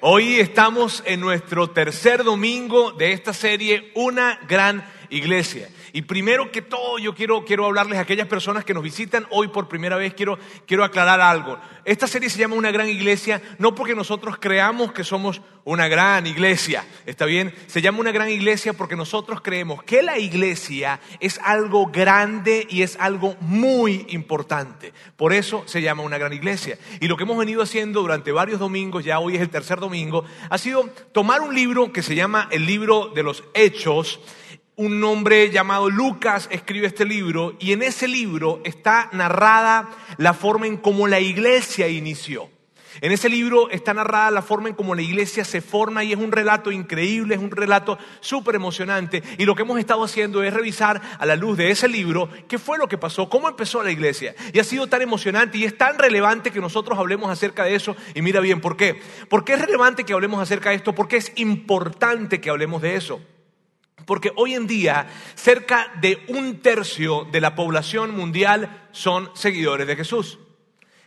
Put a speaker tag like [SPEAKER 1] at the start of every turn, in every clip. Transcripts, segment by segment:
[SPEAKER 1] Hoy estamos en nuestro tercer domingo de esta serie, Una gran iglesia. Y primero que todo, yo quiero, quiero hablarles a aquellas personas que nos visitan hoy por primera vez, quiero, quiero aclarar algo. Esta serie se llama Una gran iglesia, no porque nosotros creamos que somos una gran iglesia, ¿está bien? Se llama una gran iglesia porque nosotros creemos que la iglesia es algo grande y es algo muy importante. Por eso se llama una gran iglesia. Y lo que hemos venido haciendo durante varios domingos, ya hoy es el tercer domingo, ha sido tomar un libro que se llama el libro de los hechos, un hombre llamado Lucas escribe este libro y en ese libro está narrada la forma en cómo la iglesia inició. En ese libro está narrada la forma en cómo la iglesia se forma y es un relato increíble, es un relato súper emocionante. Y lo que hemos estado haciendo es revisar a la luz de ese libro qué fue lo que pasó, cómo empezó la iglesia. Y ha sido tan emocionante y es tan relevante que nosotros hablemos acerca de eso. Y mira bien, ¿por qué? ¿Por qué es relevante que hablemos acerca de esto? Porque es importante que hablemos de eso. Porque hoy en día cerca de un tercio de la población mundial son seguidores de Jesús.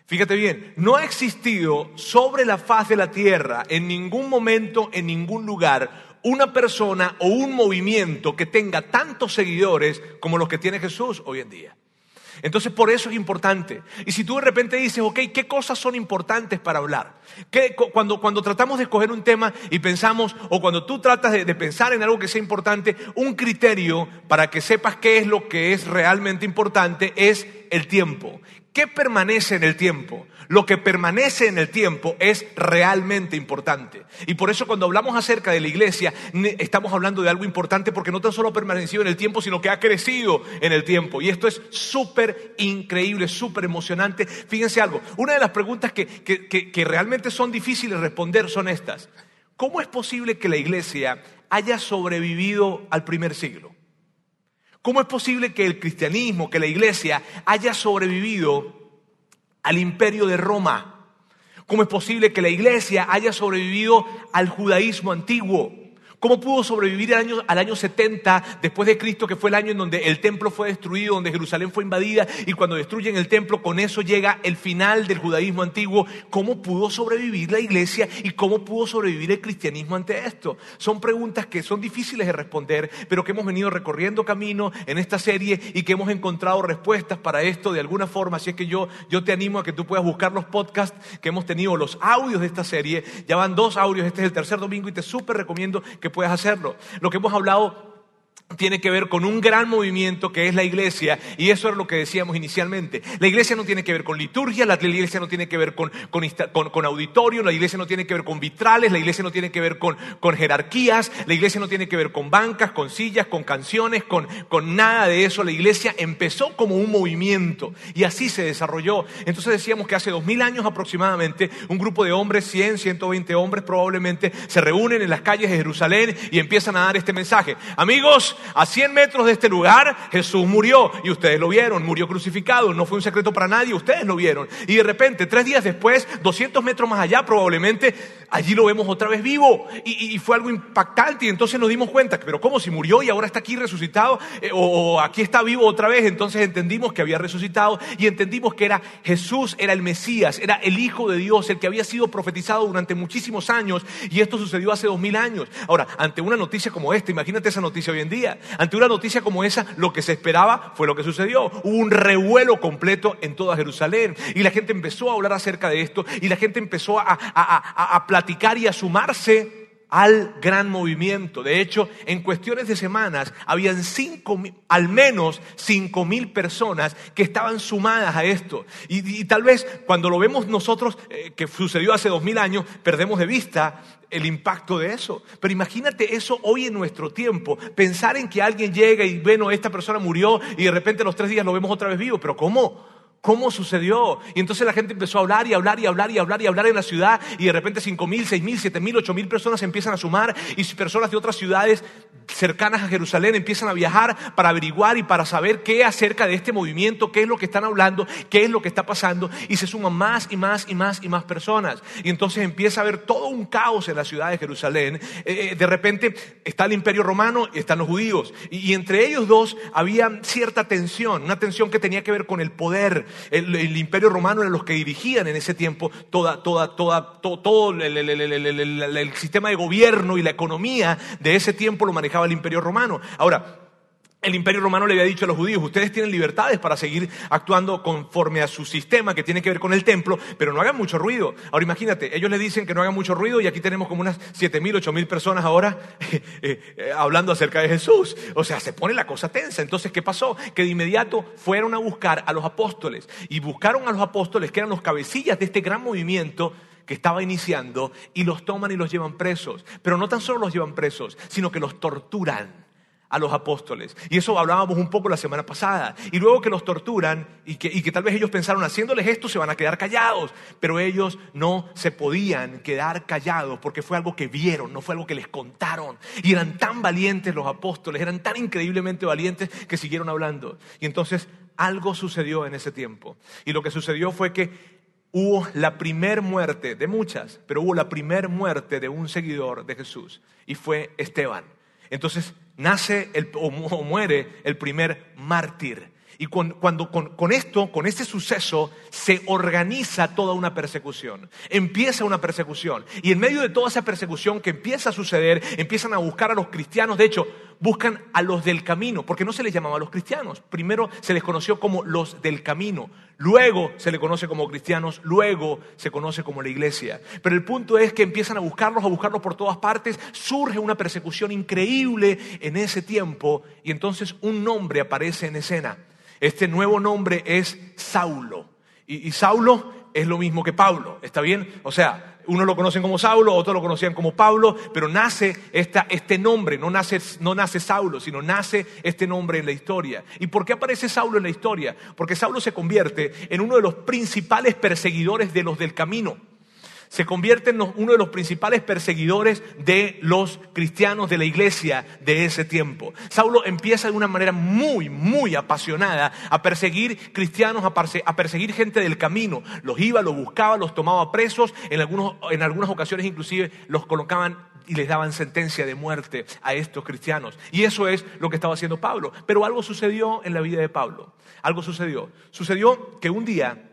[SPEAKER 1] Fíjate bien, no ha existido sobre la faz de la tierra en ningún momento, en ningún lugar, una persona o un movimiento que tenga tantos seguidores como los que tiene Jesús hoy en día. Entonces por eso es importante. Y si tú de repente dices, ok, ¿qué cosas son importantes para hablar? cuando, cuando tratamos de escoger un tema y pensamos, o cuando tú tratas de pensar en algo que sea importante, un criterio para que sepas qué es lo que es realmente importante es el tiempo. ¿Qué permanece en el tiempo? Lo que permanece en el tiempo es realmente importante. Y por eso cuando hablamos acerca de la iglesia, estamos hablando de algo importante porque no tan solo ha permanecido en el tiempo, sino que ha crecido en el tiempo. Y esto es súper increíble, súper emocionante. Fíjense algo, una de las preguntas que, que realmente son difíciles de responder son estas. ¿Cómo es posible que la iglesia haya sobrevivido al primer siglo? ¿Cómo es posible que el cristianismo, que la iglesia haya sobrevivido al imperio de Roma? ¿Cómo es posible que la iglesia haya sobrevivido al judaísmo antiguo? ¿Cómo pudo sobrevivir al año, al año 70 después de Cristo, que fue el año en donde el templo fue destruido, donde Jerusalén fue invadida y cuando destruyen el templo, con eso llega el final del judaísmo antiguo? ¿Cómo pudo sobrevivir la iglesia y cómo pudo sobrevivir el cristianismo ante esto? Son preguntas que son difíciles de responder, pero que hemos venido recorriendo camino en esta serie y que hemos encontrado respuestas para esto de alguna forma. Así es que yo, yo te animo a que tú puedas buscar los podcasts que hemos tenido, los audios de esta serie. Ya van dos audios, este es el tercer domingo y te súper recomiendo que puedes hacerlo. Lo que hemos hablado tiene que ver con un gran movimiento que es la iglesia, y eso es lo que decíamos inicialmente. La iglesia no tiene que ver con liturgia, la iglesia no tiene que ver con, con, auditorio, la iglesia no tiene que ver con vitrales, la iglesia no tiene que ver con, jerarquías, la iglesia no tiene que ver con bancas, con sillas, con canciones, con, con nada de eso. La iglesia empezó como un movimiento y así se desarrolló. Entonces decíamos que hace dos mil años aproximadamente, un grupo de hombres, 100, 120 hombres probablemente, se reúnen en las calles de Jerusalén y empiezan a dar este mensaje. Amigos, a 100 metros de este lugar Jesús murió y ustedes lo vieron, murió crucificado, no fue un secreto para nadie, ustedes lo vieron. Y de repente, tres días después, 200 metros más allá probablemente, allí lo vemos otra vez vivo. Y, fue algo impactante y entonces nos dimos cuenta, pero ¿cómo si murió y ahora está aquí resucitado? Eh, o, o aquí está vivo otra vez, entonces entendimos que había resucitado y entendimos que era Jesús, era el Mesías, era el Hijo de Dios, el que había sido profetizado durante muchísimos años y esto sucedió hace dos mil años. Ahora, ante una noticia como esta, imagínate esa noticia hoy en día. Ante una noticia como esa, lo que se esperaba fue lo que sucedió. Hubo un revuelo completo en toda Jerusalén. Y la gente empezó a hablar acerca de esto. Y la gente empezó a, platicar y a sumarse al gran movimiento. De hecho, en cuestiones de semanas, habían cinco, al menos cinco mil personas que estaban sumadas a esto. Y, tal vez cuando lo vemos nosotros, eh, que sucedió hace dos mil años, perdemos de vista el impacto de eso. Pero imagínate eso hoy en nuestro tiempo. Pensar en que alguien llega y, bueno, esta persona murió y de repente los tres días lo vemos otra vez vivo. Pero ¿cómo? ¿Cómo sucedió? Y entonces la gente empezó a hablar y hablar y hablar y hablar y hablar en la ciudad y de repente cinco mil, seis mil, siete mil, ocho mil personas empiezan a sumar y personas de otras ciudades cercanas a Jerusalén empiezan a viajar para averiguar y para saber qué acerca de este movimiento, qué es lo que están hablando, qué es lo que está pasando y se suman más y más y más y más personas. Y entonces empieza a haber todo un caos en la ciudad de Jerusalén. Eh, eh, de repente está el imperio romano y están los judíos y entre ellos dos había cierta tensión, una tensión que tenía que ver con el poder El, imperio romano eran los que dirigían en ese tiempo toda, toda, toda, todo, el sistema de gobierno y la economía de ese tiempo lo manejaba el imperio romano. Ahora, el imperio romano le había dicho a los judíos, ustedes tienen libertades para seguir actuando conforme a su sistema que tiene que ver con el templo, pero no hagan mucho ruido. Ahora imagínate, ellos le dicen que no hagan mucho ruido y aquí tenemos como unas siete mil, ocho mil personas ahora eh, eh, hablando acerca de Jesús. O sea, se pone la cosa tensa. Entonces, ¿qué pasó? Que de inmediato fueron a buscar a los apóstoles y buscaron a los apóstoles que eran los cabecillas de este gran movimiento que estaba iniciando y los toman y los llevan presos. Pero no tan solo los llevan presos, sino que los torturan a los apóstoles. Y eso hablábamos un poco la semana pasada. Y luego que los torturan y que, tal vez ellos pensaron, haciéndoles esto se van a quedar callados, pero ellos no se podían quedar callados porque fue algo que vieron, no fue algo que les contaron. Y eran tan valientes los apóstoles, eran tan increíblemente valientes que siguieron hablando. Y entonces algo sucedió en ese tiempo. Y lo que sucedió fue que hubo la primer muerte de muchas, pero hubo la primer muerte de un seguidor de Jesús y fue Esteban. Entonces nace o, muere el primer mártir. Y cuando con, esto, con este suceso, se organiza toda una persecución. Empieza una persecución. Y en medio de toda esa persecución que empieza a suceder, empiezan a buscar a los cristianos. De hecho, buscan a los del camino, porque no se les llamaba a los cristianos. Primero se les conoció como los del camino. Luego se les conoce como cristianos. Luego se conoce como la iglesia. Pero el punto es que empiezan a buscarlos, a buscarlos por todas partes. Surge una persecución increíble en ese tiempo. Y entonces un nombre aparece en escena. Este nuevo nombre es Saulo. Y, Saulo es lo mismo que Pablo, ¿está bien? O sea, uno lo conocen como Saulo, otros lo conocían como Pablo, pero nace este nombre, no nace, no nace Saulo, sino nace este nombre en la historia. ¿Y por qué aparece Saulo en la historia? Porque Saulo se convierte en uno de los principales perseguidores de los del camino se convierte en uno de los principales perseguidores de los cristianos de la iglesia de ese tiempo. Saulo empieza de una manera muy, muy apasionada a perseguir cristianos, a perseguir gente del camino. Los iba, los buscaba, los tomaba presos, en, algunos, en algunas ocasiones inclusive los colocaban y les daban sentencia de muerte a estos cristianos. Y eso es lo que estaba haciendo Pablo. Pero algo sucedió en la vida de Pablo. Algo sucedió. Sucedió que un día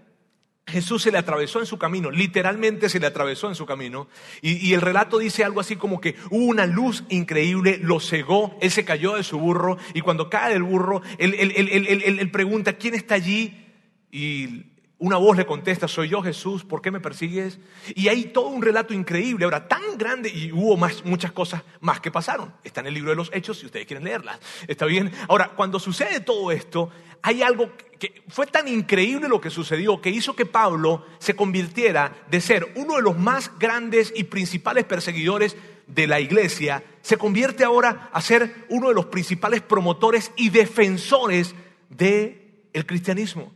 [SPEAKER 1] Jesús se le atravesó en su camino, literalmente se le atravesó en su camino, y, el relato dice algo así como que hubo una luz increíble, lo cegó, él se cayó de su burro, y cuando cae del burro, él, él pregunta, ¿quién está allí? Y una voz le contesta, soy yo Jesús, ¿por qué me persigues? Y hay todo un relato increíble, ahora tan grande, y hubo más, muchas cosas más que pasaron. Está en el libro de los Hechos si ustedes quieren leerlas. ¿Está bien? Ahora, cuando sucede todo esto, hay algo que fue tan increíble lo que sucedió que hizo que Pablo se convirtiera de ser uno de los más grandes y principales perseguidores de la iglesia, se convierte ahora a ser uno de los principales promotores y defensores del el cristianismo.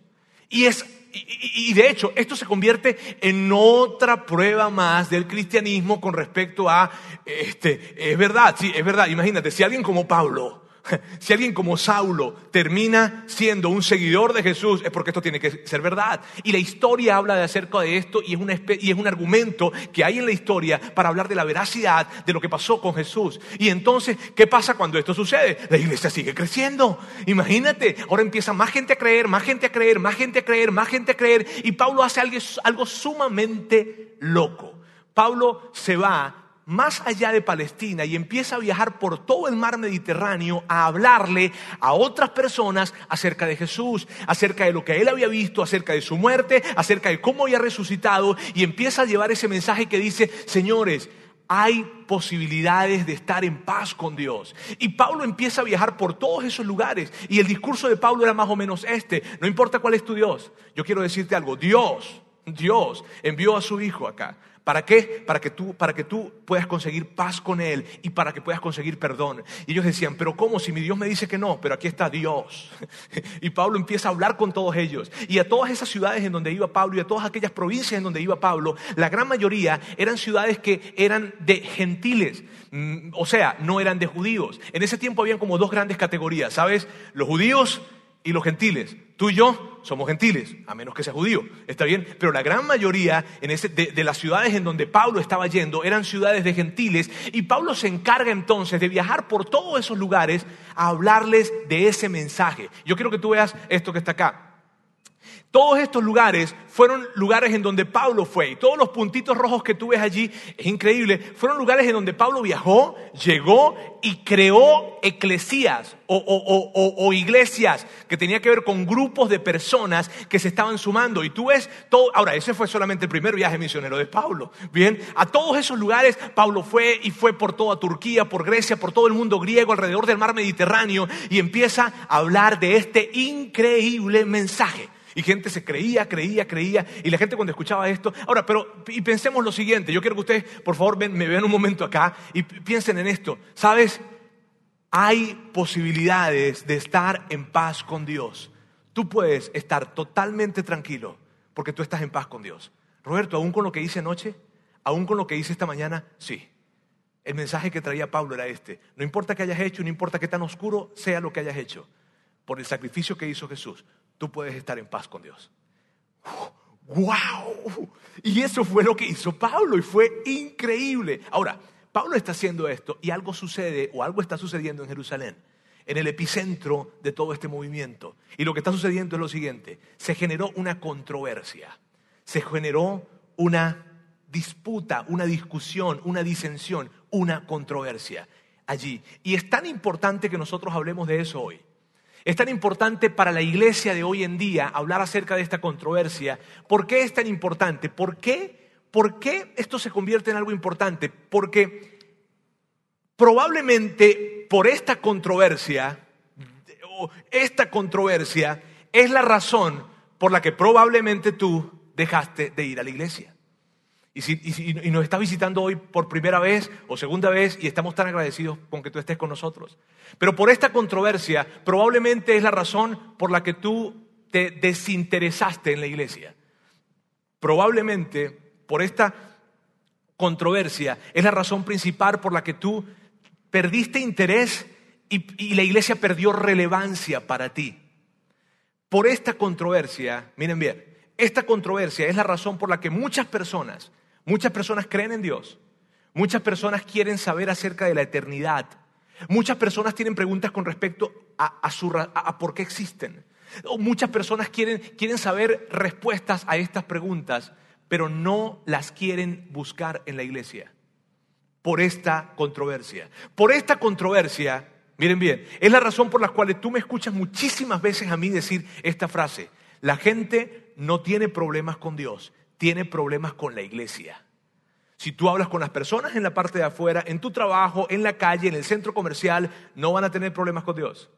[SPEAKER 1] Y es y, de hecho, esto se convierte en otra prueba más del cristianismo con respecto a, este, es verdad, sí, es verdad, imagínate, si alguien como Pablo, Si alguien como Saulo termina siendo un seguidor de Jesús es porque esto tiene que ser verdad. Y la historia habla de acerca de esto y es, y es un argumento que hay en la historia para hablar de la veracidad de lo que pasó con Jesús. Y entonces, ¿qué pasa cuando esto sucede? La iglesia sigue creciendo. Imagínate, ahora empieza más gente a creer, más gente a creer, más gente a creer, más gente a creer. Y Pablo hace algo, algo sumamente loco. Pablo se va más allá de Palestina y empieza a viajar por todo el mar Mediterráneo a hablarle a otras personas acerca de Jesús, acerca de lo que él había visto, acerca de su muerte, acerca de cómo había resucitado y empieza a llevar ese mensaje que dice, señores, hay posibilidades de estar en paz con Dios. Y Pablo empieza a viajar por todos esos lugares. Y el discurso de Pablo era más o menos este. No importa cuál es tu Dios. Yo quiero decirte algo. Dios, Dios envió a su Hijo acá ¿Para qué? Para que, tú, para que tú puedas conseguir paz con Él y para que puedas conseguir perdón. Y ellos decían, pero ¿cómo? Si mi Dios me dice que no, pero aquí está Dios. Y Pablo empieza a hablar con todos ellos. Y a todas esas ciudades en donde iba Pablo y a todas aquellas provincias en donde iba Pablo, la gran mayoría eran ciudades que eran de gentiles. Mm, o sea, no eran de judíos. En ese tiempo habían como dos grandes categorías, ¿sabes? Los judíos y los gentiles. Tú y yo somos gentiles, a menos que sea judío, está bien, pero la gran mayoría de, las ciudades en donde Pablo estaba yendo eran ciudades de gentiles y Pablo se encarga entonces de viajar por todos esos lugares a hablarles de ese mensaje. Yo quiero que tú veas esto que está acá. Todos estos lugares fueron lugares en donde Pablo fue. Y todos los puntitos rojos que tú ves allí, es increíble, fueron lugares en donde Pablo viajó, llegó y creó eclesías o, iglesias que tenía que ver con grupos de personas que se estaban sumando. Y tú ves todo, ahora, ese fue solamente el primer viaje misionero de Pablo. Bien, a todos esos lugares Pablo fue y fue por toda Turquía, por Grecia, por todo el mundo griego, alrededor del mar Mediterráneo y empieza a hablar de este increíble mensaje. Y gente se creía, creía, creía. Y la gente cuando escuchaba esto. Ahora, pero y pensemos lo siguiente. Yo quiero que ustedes, por favor, me vean un momento acá y piensen en esto. ¿Sabes? Hay posibilidades de estar en paz con Dios. Tú puedes estar totalmente tranquilo porque tú estás en paz con Dios. Roberto, aún con lo que hice anoche, aún con lo que hice esta mañana, sí. El mensaje que traía Pablo era este. No importa qué hayas hecho, no importa qué tan oscuro sea lo que hayas hecho, por el sacrificio que hizo Jesús, tú puedes estar en paz con Dios. ¡Wow! Y eso fue lo que hizo Pablo y fue increíble. Ahora, Pablo está haciendo esto y algo sucede o algo está sucediendo en Jerusalén, en el epicentro de todo este movimiento. Y lo que está sucediendo es lo siguiente, se generó una controversia, se generó una disputa, una discusión, una disensión, una controversia allí. Y es tan importante que nosotros hablemos de eso hoy. Es tan importante para la iglesia de hoy en día hablar acerca de esta controversia. ¿Por qué es tan importante? ¿Por qué, ¿Por qué esto se convierte en algo importante? Porque probablemente por esta controversia, esta controversia es la razón por la que probablemente tú dejaste de ir a la iglesia. Y, si, nos está visitando hoy por primera vez o segunda vez y estamos tan agradecidos con que tú estés con nosotros. Pero por esta controversia probablemente es la razón por la que tú te desinteresaste en la iglesia. Probablemente por esta controversia es la razón principal por la que tú perdiste interés y la iglesia perdió relevancia para ti. Por esta controversia, miren bien, esta controversia es la razón por la que muchas personas Muchas personas creen en Dios. Muchas personas quieren saber acerca de la eternidad. Muchas personas tienen preguntas con respecto a, por qué existen. muchas personas quieren, quieren saber respuestas a estas preguntas, pero no las quieren buscar en la iglesia. Por esta controversia. Por esta controversia, miren bien, es la razón por la cual tú me escuchas muchísimas veces a mí decir esta frase. La gente no tiene problemas con Dios, tiene problemas con la iglesia. Si tú hablas con las personas en la parte de afuera, en tu trabajo, en la calle, en el centro comercial, no van a tener problemas con Dios.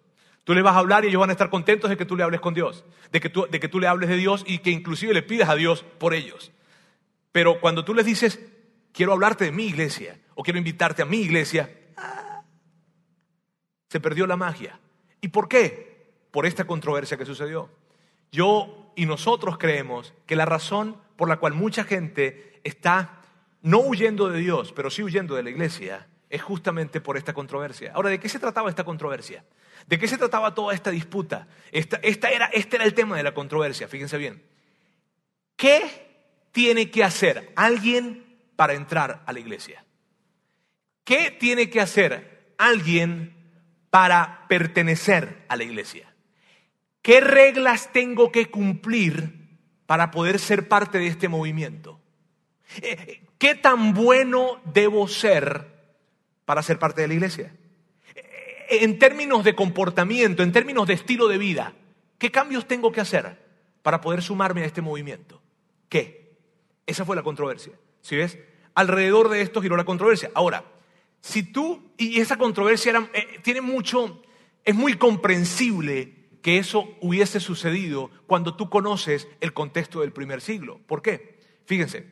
[SPEAKER 1] Tú le vas a hablar y ellos van a estar contentos de que tú le hables con Dios, de que tú, de que tú le hables de Dios y que inclusive le pidas a Dios por ellos. Pero cuando tú les dices, quiero hablarte de mi iglesia o quiero invitarte a mi iglesia, ah, se perdió la magia. ¿Y por qué? Por esta controversia que sucedió. Yo y nosotros creemos que la razón por la cual mucha gente está no huyendo de Dios, pero sí huyendo de la iglesia, es justamente por esta controversia. Ahora, ¿de qué se trataba esta controversia? ¿De qué se trataba toda esta disputa? Esta, era, este era el tema de la controversia, fíjense bien. ¿Qué tiene que hacer alguien para entrar a la iglesia? ¿Qué tiene que hacer alguien para pertenecer a la iglesia? ¿Qué reglas tengo que cumplir para poder ser parte de este movimiento? Eh, ¿Qué tan bueno debo ser para ser parte de la iglesia? Eh, en términos de comportamiento, en términos de estilo de vida, ¿qué cambios tengo que hacer para poder sumarme a este movimiento? ¿Qué? Esa fue la controversia. ¿Sí ves? Alrededor de esto giró la controversia. Ahora, si tú, y esa controversia eh, tiene mucho, es muy comprensible que eso hubiese sucedido cuando tú conoces el contexto del primer siglo. ¿Por qué? Fíjense,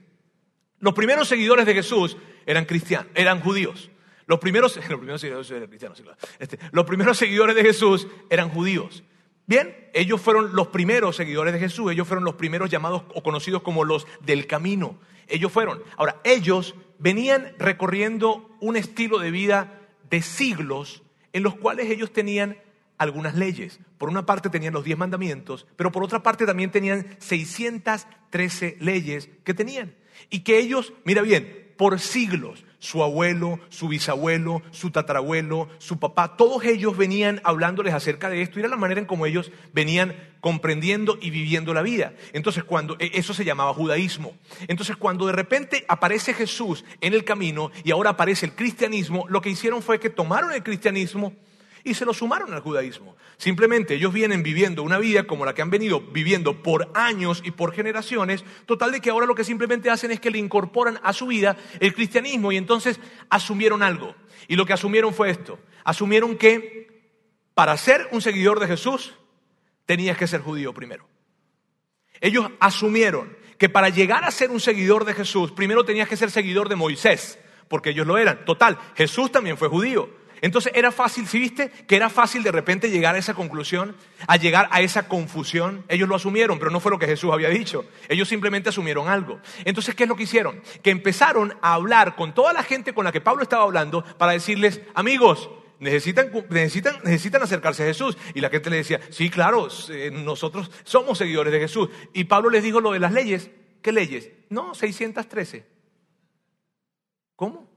[SPEAKER 1] los primeros seguidores de Jesús eran cristianos, eran judíos. Los primeros, seguidores eran cristianos, este, los primeros seguidores de Jesús eran judíos. Bien, ellos fueron los primeros seguidores de Jesús, ellos fueron los primeros llamados o conocidos como los del camino. Ellos fueron. Ahora, ellos venían recorriendo un estilo de vida de siglos en los cuales ellos tenían algunas leyes. Por una parte tenían los diez mandamientos, pero por otra parte también tenían 613 leyes que tenían. Y que ellos, mira bien, por siglos. Su abuelo, su bisabuelo, su tatarabuelo, su papá, todos ellos venían hablándoles acerca de esto y era la manera en cómo ellos venían comprendiendo y viviendo la vida. Entonces, cuando e, eso se llamaba judaísmo. Entonces, cuando de repente aparece Jesús en el camino y ahora aparece el cristianismo, lo que hicieron fue que tomaron el cristianismo y se lo sumaron al judaísmo. Simplemente ellos vienen viviendo una vida como la que han venido viviendo por años y por generaciones, total de que ahora lo que simplemente hacen es que le incorporan a su vida el cristianismo y entonces asumieron algo. Y lo que asumieron fue esto. Asumieron que para ser un seguidor de Jesús tenías que ser judío primero. Ellos asumieron que para llegar a ser un seguidor de Jesús, primero tenías que ser seguidor de Moisés, porque ellos lo eran. Total, Jesús también fue judío. Entonces era fácil, si viste que era fácil de repente llegar a esa conclusión, a llegar a esa confusión? Ellos lo asumieron, pero no fue lo que Jesús había dicho. Ellos simplemente asumieron algo. Entonces, ¿qué es lo que hicieron? Que empezaron a hablar con toda la gente con la que Pablo estaba hablando para decirles, amigos, Necesitan, necesitan, necesitan, acercarse a Jesús. Y la gente le decía, sí, claro, eh, nosotros somos seguidores de Jesús. Y Pablo les dijo lo de las leyes. ¿Qué leyes? No, 613. ¿Cómo?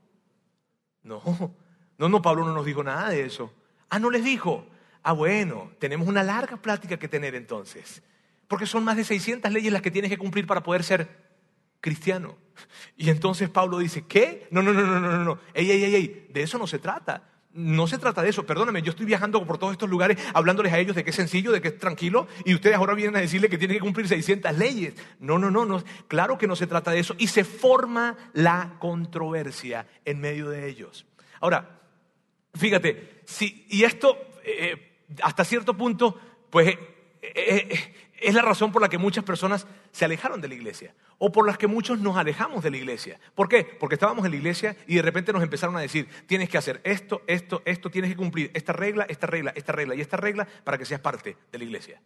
[SPEAKER 1] No, no, no, Pablo no nos dijo nada de eso. Ah, no les dijo. Ah, bueno, tenemos una larga plática que tener entonces. Porque son más de 600 leyes las que tienes que cumplir para poder ser cristiano. Y entonces Pablo dice, ¿qué? No, no, no, no, no, no. Ey, ey, ey, ey, de eso no se trata. No se trata de eso, perdóname, yo estoy viajando por todos estos lugares hablándoles a ellos de que es sencillo, de que es tranquilo, y ustedes ahora vienen a decirle que tienen que cumplir 600 leyes. No, no, no, no, claro que no se trata de eso. Y se forma la controversia en medio de ellos. Ahora, Fíjate, si, y esto eh, hasta cierto punto, pues eh, eh, es la razón por la que muchas personas se alejaron de la iglesia o por las que muchos nos alejamos de la iglesia. ¿Por qué? Porque estábamos en la iglesia y de repente nos empezaron a decir, tienes que hacer esto, esto, esto, tienes que cumplir esta regla, esta regla, esta regla y esta regla para que seas parte de la iglesia.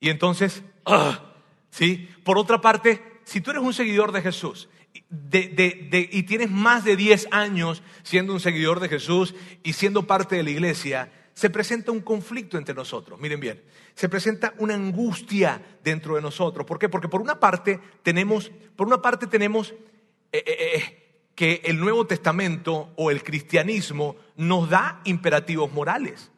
[SPEAKER 1] Y entonces, ¡ah! ¿sí? Por otra parte, si tú eres un seguidor de Jesús y tienes más de 10 años siendo un seguidor de Jesús y siendo parte de la iglesia, se presenta un conflicto entre nosotros. Miren bien, se presenta una angustia dentro de nosotros. ¿Por qué? Porque por una parte tenemos, por una parte tenemos eh, eh, eh, que el Nuevo Testamento o el cristianismo nos da imperativos morales.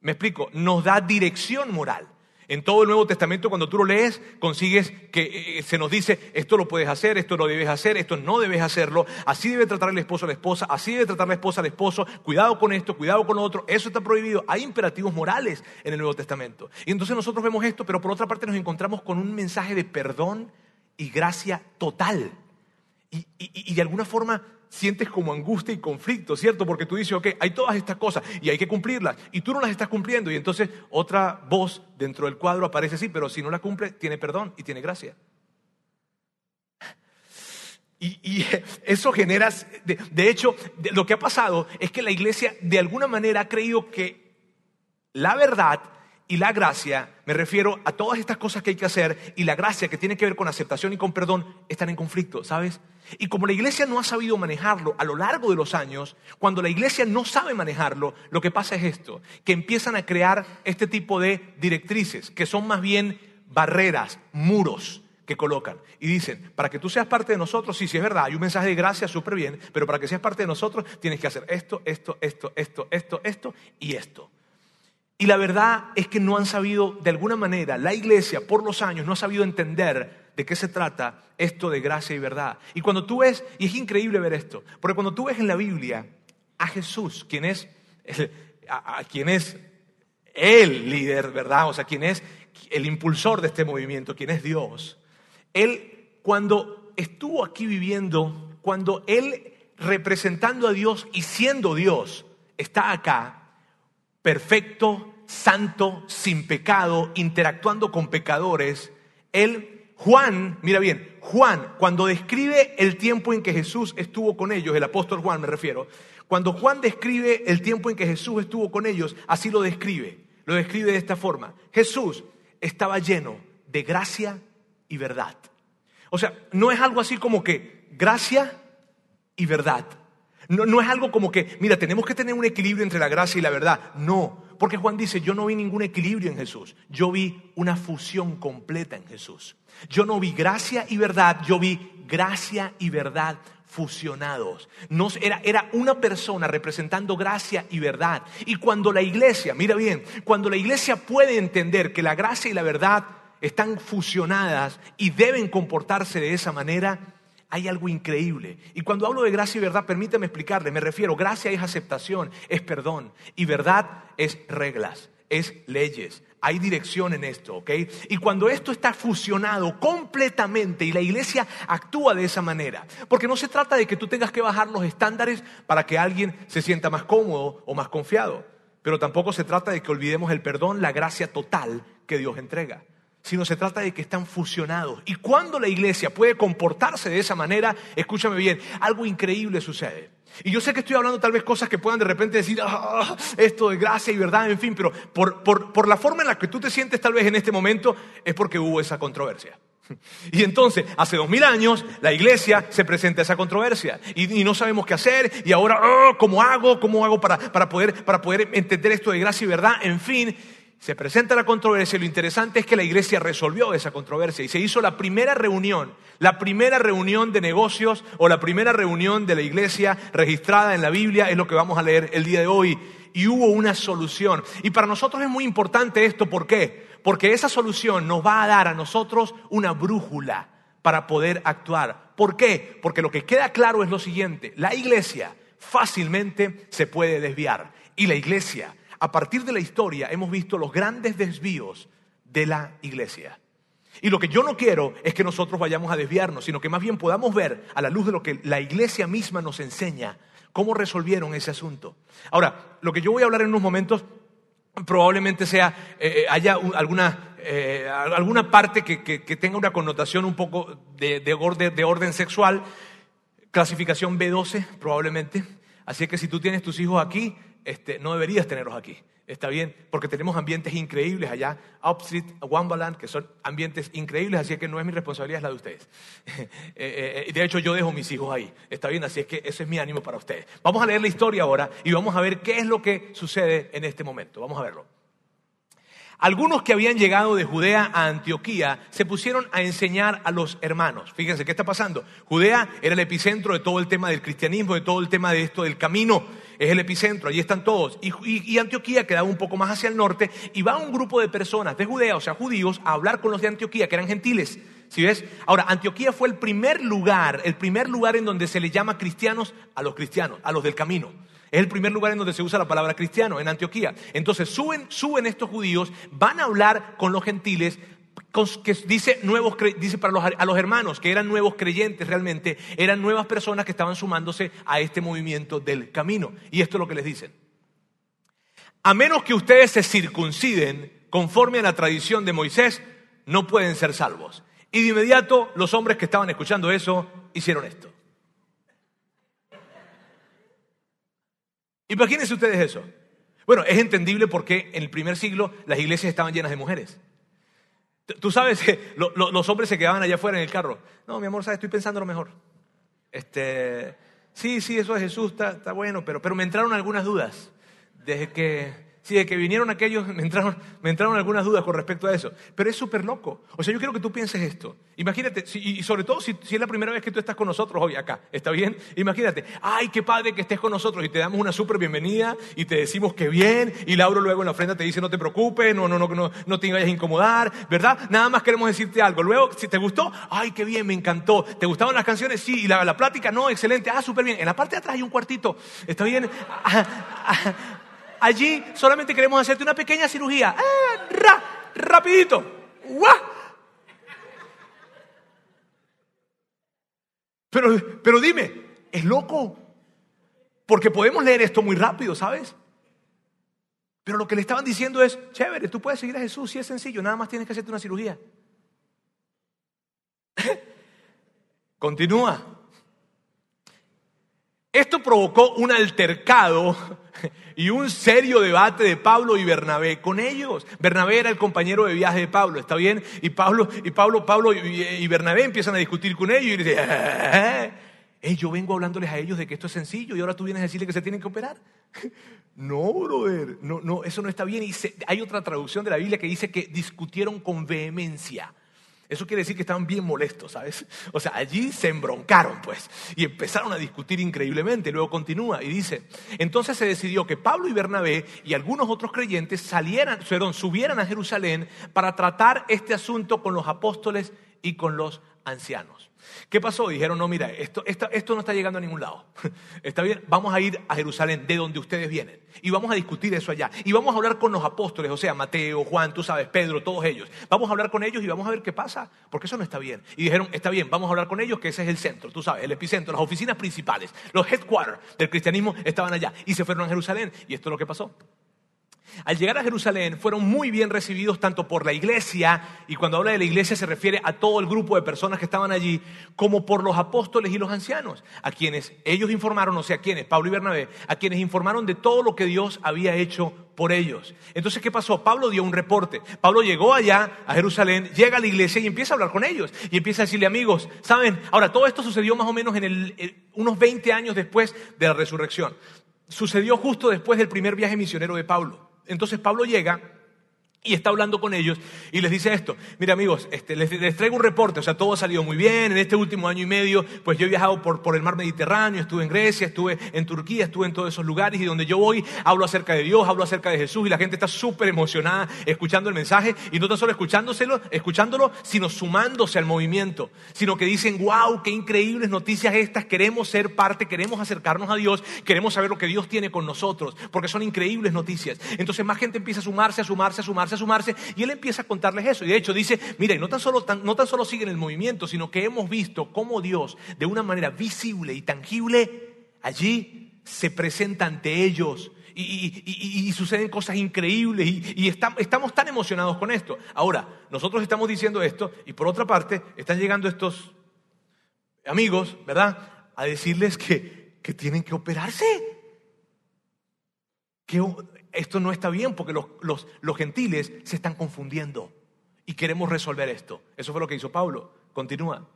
[SPEAKER 1] Me explico, nos da dirección moral. En todo el Nuevo Testamento, cuando tú lo lees, consigues que eh, se nos dice, esto lo puedes hacer, esto lo debes hacer, esto no debes hacerlo, así debe tratar el esposo a la esposa, así debe tratar la esposa al esposo, cuidado con esto, cuidado con lo otro, eso está prohibido. Hay imperativos morales en el Nuevo Testamento. Y entonces nosotros vemos esto, pero por otra parte nos encontramos con un mensaje de perdón y gracia total. Y de alguna forma sientes como angustia y conflicto, ¿cierto? Porque tú dices, ok, hay todas estas cosas y hay que cumplirlas y tú no las estás cumpliendo y entonces otra voz dentro del cuadro aparece así, pero si no la cumple, tiene perdón y tiene gracia. Y, eso genera, de, hecho, lo que ha pasado es que la iglesia de alguna manera ha creído que la verdad y la gracia, me refiero a todas estas cosas que hay que hacer, y la gracia que tiene que ver con aceptación y con perdón, están en conflicto, ¿sabes? Y como la iglesia no ha sabido manejarlo a lo largo de los años, cuando la iglesia no sabe manejarlo, lo que pasa es esto, que empiezan a crear este tipo de directrices, que son más bien barreras, muros que colocan. Y dicen, para que tú seas parte de nosotros, sí, sí es verdad, hay un mensaje de gracia súper bien, pero para que seas parte de nosotros tienes que hacer esto, esto, esto, esto, esto, esto y esto. Y la verdad es que no han sabido, de alguna manera, la iglesia por los años no ha sabido entender de qué se trata esto de gracia y verdad. Y cuando tú ves, y es increíble ver esto, porque cuando tú ves en la Biblia a Jesús, quien es, a, quien es el líder, ¿verdad? O sea, quien es el impulsor de este movimiento, quien es Dios, él cuando estuvo aquí viviendo, cuando él representando a Dios y siendo Dios, está acá, perfecto, santo, sin pecado, interactuando con pecadores, él, Juan, mira bien, Juan, cuando describe el tiempo en que Jesús estuvo con ellos, el apóstol Juan me refiero, cuando Juan describe el tiempo en que Jesús estuvo con ellos, así lo describe, lo describe de esta forma. Jesús estaba lleno de gracia y verdad. O sea, no es algo así como que gracia y verdad. No, es algo como que, mira, tenemos que tener un equilibrio entre la gracia y la verdad. No, porque Juan dice, yo no vi ningún equilibrio en Jesús, yo vi una fusión completa en Jesús. Yo no vi gracia y verdad, yo vi gracia y verdad fusionados. era, era una persona representando gracia y verdad. Y cuando la iglesia, mira bien, cuando la iglesia puede entender que la gracia y la verdad están fusionadas y deben comportarse de esa manera, hay algo increíble. Y cuando hablo de gracia y verdad, permítame explicarle, me refiero, gracia es aceptación, es perdón, y verdad es reglas, es leyes, hay dirección en esto, ¿ok? Y cuando esto está fusionado completamente y la iglesia actúa de esa manera, porque no se trata de que tú tengas que bajar los estándares para que alguien se sienta más cómodo o más confiado, pero tampoco se trata de que olvidemos el perdón, la gracia total que Dios entrega sino se trata de que están fusionados. Y cuando la iglesia puede comportarse de esa manera, escúchame bien, algo increíble sucede. Y yo sé que estoy hablando tal vez cosas que puedan de repente decir, ah, esto de gracia y verdad, en fin, pero por, por, la forma en la que tú te sientes tal vez en este momento es porque hubo esa controversia. Y entonces, hace dos mil años, la iglesia se presenta esa controversia y, no sabemos qué hacer y ahora, oh, ¿cómo hago? ¿Cómo hago para, para, poder, para poder entender esto de gracia y verdad? En fin, se presenta la controversia lo interesante es que la iglesia resolvió esa controversia y se hizo la primera reunión, la primera reunión de negocios o la primera reunión de la iglesia registrada en la Biblia, es lo que vamos a leer el día de hoy, y hubo una solución. Y para nosotros es muy importante esto, ¿por qué? Porque esa solución nos va a dar a nosotros una brújula para poder actuar. ¿Por qué? Porque lo que queda claro es lo siguiente, la iglesia fácilmente se puede desviar y la iglesia a partir de la historia hemos visto los grandes desvíos de la iglesia. Y lo que yo no quiero es que nosotros vayamos a desviarnos, sino que más bien podamos ver a la luz de lo que la iglesia misma nos enseña, cómo resolvieron ese asunto. Ahora, lo que yo voy a hablar en unos momentos probablemente sea, eh, eh, haya alguna, eh, alguna parte que, tenga una connotación un poco de, de orden sexual, clasificación B12 probablemente. Así que si tú tienes tus hijos aquí, este, no deberías tenerlos aquí. Está bien, porque tenemos ambientes increíbles allá, Upstreet, Wambaland, que son ambientes increíbles, así que no es mi responsabilidad, es la de ustedes. Eh, eh, de hecho, yo dejo mis hijos ahí. Está bien, así es que ese es mi ánimo para ustedes. Vamos a leer la historia ahora y vamos a ver qué es lo que sucede en este momento. Vamos a verlo. Algunos que habían llegado de Judea a Antioquía se pusieron a enseñar a los hermanos. Fíjense, ¿qué está pasando? Judea era el epicentro de todo el tema del cristianismo, de todo el tema de esto del camino. Es el epicentro, allí están todos. Y, Antioquía quedaba un poco más hacia el norte y va un grupo de personas de Judea, o sea, judíos, a hablar con los de Antioquía, que eran gentiles. ¿Sí ves? Ahora, Antioquía fue el primer lugar, el primer lugar en donde se le llama cristianos a los cristianos, a los del camino. Es el primer lugar en donde se usa la palabra cristiano, en Antioquía. Entonces suben, suben estos judíos, van a hablar con los gentiles, que dice, nuevos, dice para los, a los hermanos que eran nuevos creyentes realmente, eran nuevas personas que estaban sumándose a este movimiento del camino. Y esto es lo que les dicen. A menos que ustedes se circunciden conforme a la tradición de Moisés, no pueden ser salvos. Y de inmediato los hombres que estaban escuchando eso hicieron esto. Imagínense ustedes eso. Bueno, es entendible porque en el primer siglo las iglesias estaban llenas de mujeres. Tú sabes que los hombres se quedaban allá afuera en el carro. No, mi amor, sabes, estoy pensando lo mejor. Este, sí, sí, eso es Jesús, está, está bueno, pero, pero me entraron algunas dudas. Desde que Sí, de que vinieron aquellos, me entraron, me entraron algunas dudas con respecto a eso. Pero es súper loco. O sea, yo quiero que tú pienses esto. Imagínate, y sobre todo si, es la primera vez que tú estás con nosotros hoy acá, ¿está bien? Imagínate, ay, qué padre que estés con nosotros y te damos una súper bienvenida y te decimos que bien y Lauro luego en la ofrenda te dice no te preocupes, no, no, no, no, no te vayas a incomodar, ¿verdad? Nada más queremos decirte algo. Luego, si te gustó, ay, qué bien, me encantó. ¿Te gustaban las canciones? Sí. ¿Y la, la plática? No, excelente. Ah, súper bien. En la parte de atrás hay un cuartito. ¿Está bien? allí solamente queremos hacerte una pequeña cirugía. ¡Ah! ¡Ra! ¡Rapidito! Pero, pero dime, ¿es loco? Porque podemos leer esto muy rápido, ¿sabes? Pero lo que le estaban diciendo es, chévere, tú puedes seguir a Jesús, si es sencillo, nada más tienes que hacerte una cirugía. Continúa. Esto provocó un altercado y un serio debate de Pablo y Bernabé con ellos. Bernabé era el compañero de viaje de Pablo, ¿está bien? Y Pablo y Pablo, Pablo y, Bernabé empiezan a discutir con ellos y dicen, eh, yo vengo hablándoles a ellos de que esto es sencillo y ahora tú vienes a decirle que se tienen que operar. No, brother, no, no, eso no está bien. Y hay otra traducción de la Biblia que dice que discutieron con vehemencia. Eso quiere decir que estaban bien molestos, ¿sabes? O sea, allí se embroncaron, pues, y empezaron a discutir increíblemente. Luego continúa y dice, entonces se decidió que Pablo y Bernabé y algunos otros creyentes salieran, perdón, subieran a Jerusalén para tratar este asunto con los apóstoles y con los ancianos. ¿Qué pasó? Dijeron, no, mira, esto, esto, no está llegando a ningún lado. Está bien, vamos a ir a Jerusalén, de donde ustedes vienen. Y vamos a discutir eso allá. Y vamos a hablar con los apóstoles, o sea, Mateo, Juan, tú sabes, Pedro, todos ellos. Vamos a hablar con ellos y vamos a ver qué pasa, porque eso no está bien. Y dijeron, está bien, vamos a hablar con ellos, que ese es el centro, tú sabes, el epicentro, las oficinas principales, los headquarters del cristianismo estaban allá. Y se fueron a Jerusalén. Y esto es lo que pasó. Al llegar a Jerusalén fueron muy bien recibidos tanto por la iglesia, y cuando habla de la iglesia se refiere a todo el grupo de personas que estaban allí, como por los apóstoles y los ancianos, a quienes ellos informaron, o sea, quienes, Pablo y Bernabé, a quienes informaron de todo lo que Dios había hecho por ellos. Entonces, ¿qué pasó? Pablo dio un reporte. Pablo llegó allá a Jerusalén, llega a la iglesia y empieza a hablar con ellos. Y empieza a decirle, amigos, ¿saben? Ahora, todo esto sucedió más o menos en el, eh, unos 20 años después de la resurrección. Sucedió justo después del primer viaje misionero de Pablo. Entonces Pablo llega y está hablando con ellos y les dice esto, mira amigos, este, les, traigo un reporte, o sea, todo ha salido muy bien, en este último año y medio, pues yo he viajado por, por el mar Mediterráneo, estuve en Grecia, estuve en Turquía, estuve en todos esos lugares y donde yo voy hablo acerca de Dios, hablo acerca de Jesús y la gente está súper emocionada escuchando el mensaje y no tan solo escuchándoselo, escuchándolo, sino sumándose al movimiento, sino que dicen, wow, qué increíbles noticias estas, queremos ser parte, queremos acercarnos a Dios, queremos saber lo que Dios tiene con nosotros, porque son increíbles noticias. Entonces más gente empieza a sumarse, a sumarse, a sumarse sumarse y él empieza a contarles eso. Y de hecho dice, mire, no tan solo, no tan solo siguen el movimiento, sino que hemos visto cómo Dios, de una manera visible y tangible, allí se presenta ante ellos. Y, suceden cosas increíbles y, estamos tan emocionados con esto. Ahora, nosotros estamos diciendo esto y por otra parte están llegando estos amigos, ¿verdad? A decirles que, que tienen que operarse. Que esto no está bien porque los, gentiles se están confundiendo y queremos resolver esto. Eso fue lo que hizo Pablo. Continúa.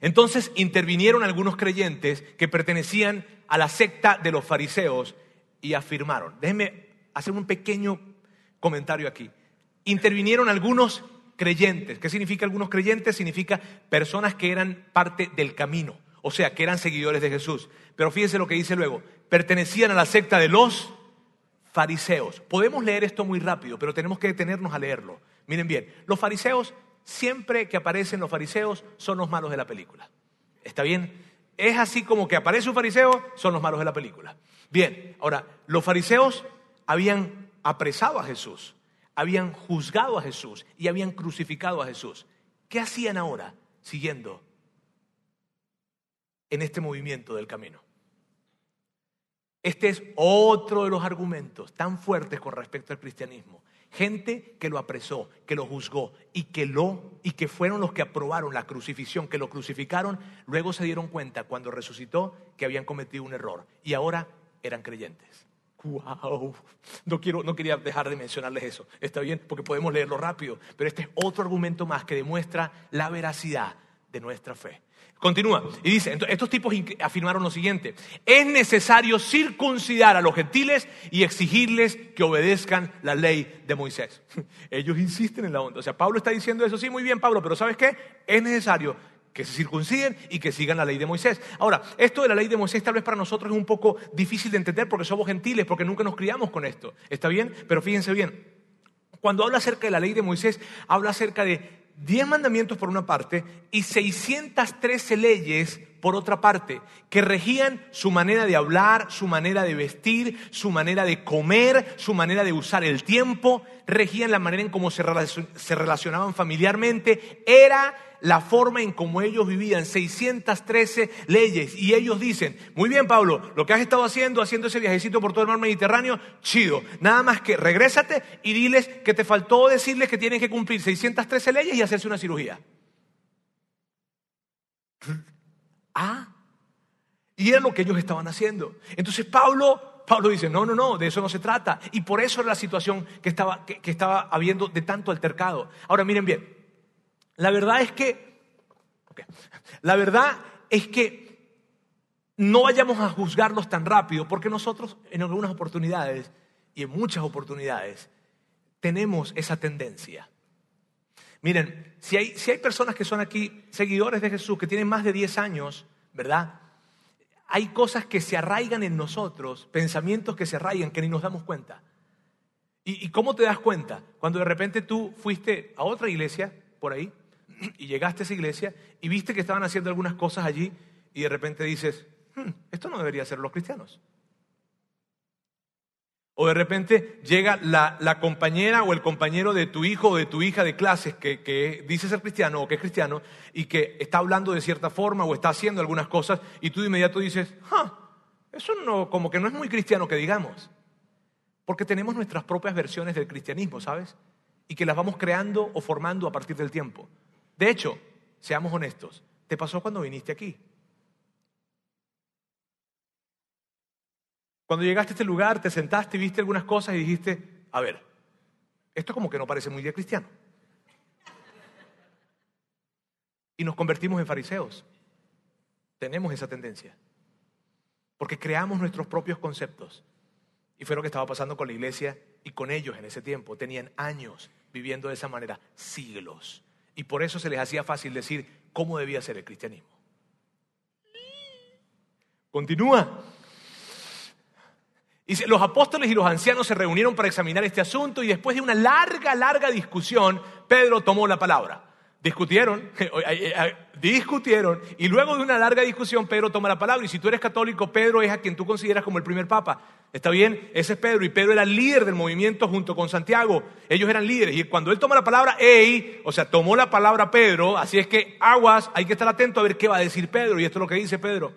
[SPEAKER 1] Entonces intervinieron algunos creyentes que pertenecían a la secta de los fariseos y afirmaron, déjenme hacer un pequeño comentario aquí. Intervinieron algunos creyentes. ¿Qué significa algunos creyentes? Significa personas que eran parte del camino, o sea, que eran seguidores de Jesús. Pero fíjense lo que dice luego, pertenecían a la secta de los fariseos. Podemos leer esto muy rápido, pero tenemos que detenernos a leerlo. Miren bien, los fariseos, siempre que aparecen los fariseos, son los malos de la película. ¿Está bien? Es así como que aparece un fariseo, son los malos de la película. Bien, ahora, los fariseos habían apresado a Jesús, habían juzgado a Jesús y habían crucificado a Jesús. ¿Qué hacían ahora siguiendo en este movimiento del camino? Este es otro de los argumentos tan fuertes con respecto al cristianismo. Gente que lo apresó, que lo juzgó y que lo y que fueron los que aprobaron la crucifixión, que lo crucificaron, luego se dieron cuenta cuando resucitó que habían cometido un error y ahora eran creyentes. Wow, no quiero no quería dejar de mencionarles eso. Está bien porque podemos leerlo rápido, pero este es otro argumento más que demuestra la veracidad de nuestra fe. Continúa y dice, estos tipos afirmaron lo siguiente, es necesario circuncidar a los gentiles y exigirles que obedezcan la ley de Moisés. Ellos insisten en la onda. O sea, Pablo está diciendo eso, sí, muy bien Pablo, pero ¿sabes qué? Es necesario que se circunciden y que sigan la ley de Moisés. Ahora, esto de la ley de Moisés tal vez para nosotros es un poco difícil de entender porque somos gentiles, porque nunca nos criamos con esto. ¿Está bien? Pero fíjense bien, cuando habla acerca de la ley de Moisés, habla acerca de diez mandamientos por una parte y 613 leyes por otra parte, que regían su manera de hablar, su manera de vestir, su manera de comer, su manera de usar el tiempo, regían la manera en cómo se relacionaban familiarmente. Era la forma en cómo ellos vivían, 613 leyes. Y ellos dicen, muy bien Pablo, lo que has estado haciendo, haciendo ese viajecito por todo el mar Mediterráneo, chido. Nada más que regrésate y diles que te faltó decirles que tienen que cumplir 613 leyes y hacerse una cirugía. Ah, y era lo que ellos estaban haciendo. Entonces Pablo, Pablo dice, no, no, no, de eso no se trata. Y por eso era la situación que estaba, que estaba habiendo de tanto altercado. Ahora miren bien, la verdad es que, la verdad es que no vayamos a juzgarlos tan rápido, porque nosotros en algunas oportunidades y en muchas oportunidades tenemos esa tendencia. Miren, si hay, si hay personas que son aquí seguidores de Jesús, que tienen más de 10 años, ¿verdad? Hay cosas que se arraigan en nosotros, pensamientos que se arraigan que ni nos damos cuenta. ¿Y, cómo te das cuenta? Cuando de repente tú fuiste a otra iglesia por ahí y llegaste a esa iglesia y viste que estaban haciendo algunas cosas allí y de repente dices, hmm, esto no debería ser los cristianos. O de repente llega la, compañera o el compañero de tu hijo o de tu hija de clases que, dice ser cristiano o que es cristiano y que está hablando de cierta forma o está haciendo algunas cosas y tú de inmediato dices, eso no, como que no es muy cristiano que digamos. Porque tenemos nuestras propias versiones del cristianismo, ¿sabes? Y que las vamos creando o formando a partir del tiempo. De hecho, seamos honestos, ¿te pasó cuando viniste aquí? Cuando llegaste a este lugar, te sentaste viste algunas cosas y dijiste, a ver, esto como que no parece muy cristiano. Y nos convertimos en fariseos. Tenemos esa tendencia. Porque creamos nuestros propios conceptos. Y fue lo que estaba pasando con la iglesia y con ellos en ese tiempo. Tenían años viviendo de esa manera, siglos. Y por eso se les hacía fácil decir cómo debía ser el cristianismo. Continúa. Los apóstoles y los ancianos se reunieron para examinar este asunto y después de una larga, larga discusión, Pedro tomó la palabra. Discutieron, discutieron, y luego de una larga discusión, Pedro toma la palabra. Y si tú eres católico, Pedro es a quien tú consideras como el primer papa. ¿Está bien? Ese es Pedro. Y Pedro era líder del movimiento junto con Santiago. Ellos eran líderes. Y cuando él toma la palabra, ey, o sea, tomó la palabra Pedro, así es que aguas, hay que estar atento a ver qué va a decir Pedro. Y esto es lo que dice Pedro.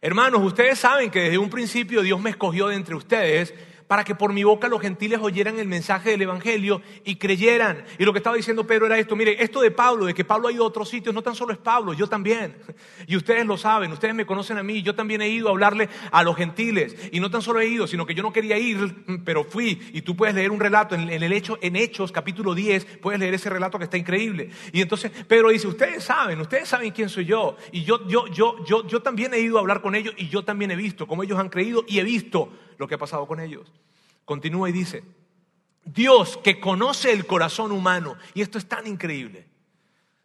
[SPEAKER 1] Hermanos, ustedes saben que desde un principio Dios me escogió de entre ustedes para que por mi boca los gentiles oyeran el mensaje del Evangelio y creyeran. Y lo que estaba diciendo Pedro era esto, mire, esto de Pablo, de que Pablo ha ido a otros sitios, no tan solo es Pablo, yo también. Y ustedes lo saben, ustedes me conocen a mí, yo también he ido a hablarle a los gentiles. Y no tan solo he ido, sino que yo no quería ir, pero fui. Y tú puedes leer un relato en, el hecho, en Hechos, capítulo 10, puedes leer ese relato que está increíble. Y entonces Pedro dice, ustedes saben, ustedes saben quién soy yo. Y yo, yo, yo, yo, yo también he ido a hablar con ellos y yo también he visto cómo ellos han creído y he visto lo que ha pasado con ellos. Continúa y dice, Dios que conoce el corazón humano, y esto es tan increíble,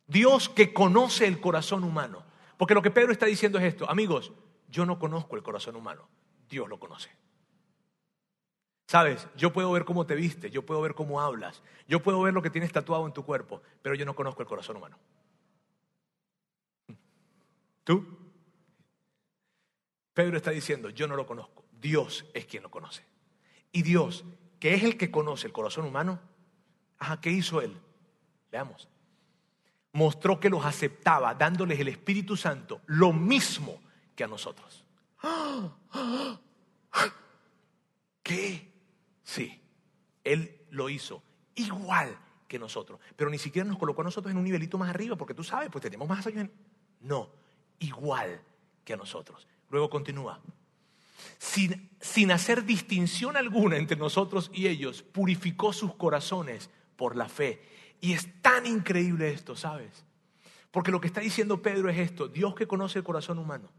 [SPEAKER 1] Dios que conoce el corazón humano, porque lo que Pedro está diciendo es esto, amigos, yo no conozco el corazón humano, Dios lo conoce. Sabes, yo puedo ver cómo te viste, yo puedo ver cómo hablas, yo puedo ver lo que tienes tatuado en tu cuerpo, pero yo no conozco el corazón humano. ¿Tú? Pedro está diciendo, yo no lo conozco, Dios es quien lo conoce. Y Dios, que es el que conoce el corazón humano, ajá, ¿qué hizo Él? Veamos. Mostró que los aceptaba, dándoles el Espíritu Santo, lo mismo que a nosotros. ¿Qué? Sí, Él lo hizo igual que nosotros, pero ni siquiera nos colocó a nosotros en un nivelito más arriba, porque tú sabes, pues tenemos más años. No, igual que a nosotros. Luego continúa sin, hacer distinción alguna entre nosotros y ellos, purificó sus corazones por la fe. Y es tan increíble esto, ¿sabes? Porque lo que está diciendo Pedro es esto, Dios que conoce el corazón humano,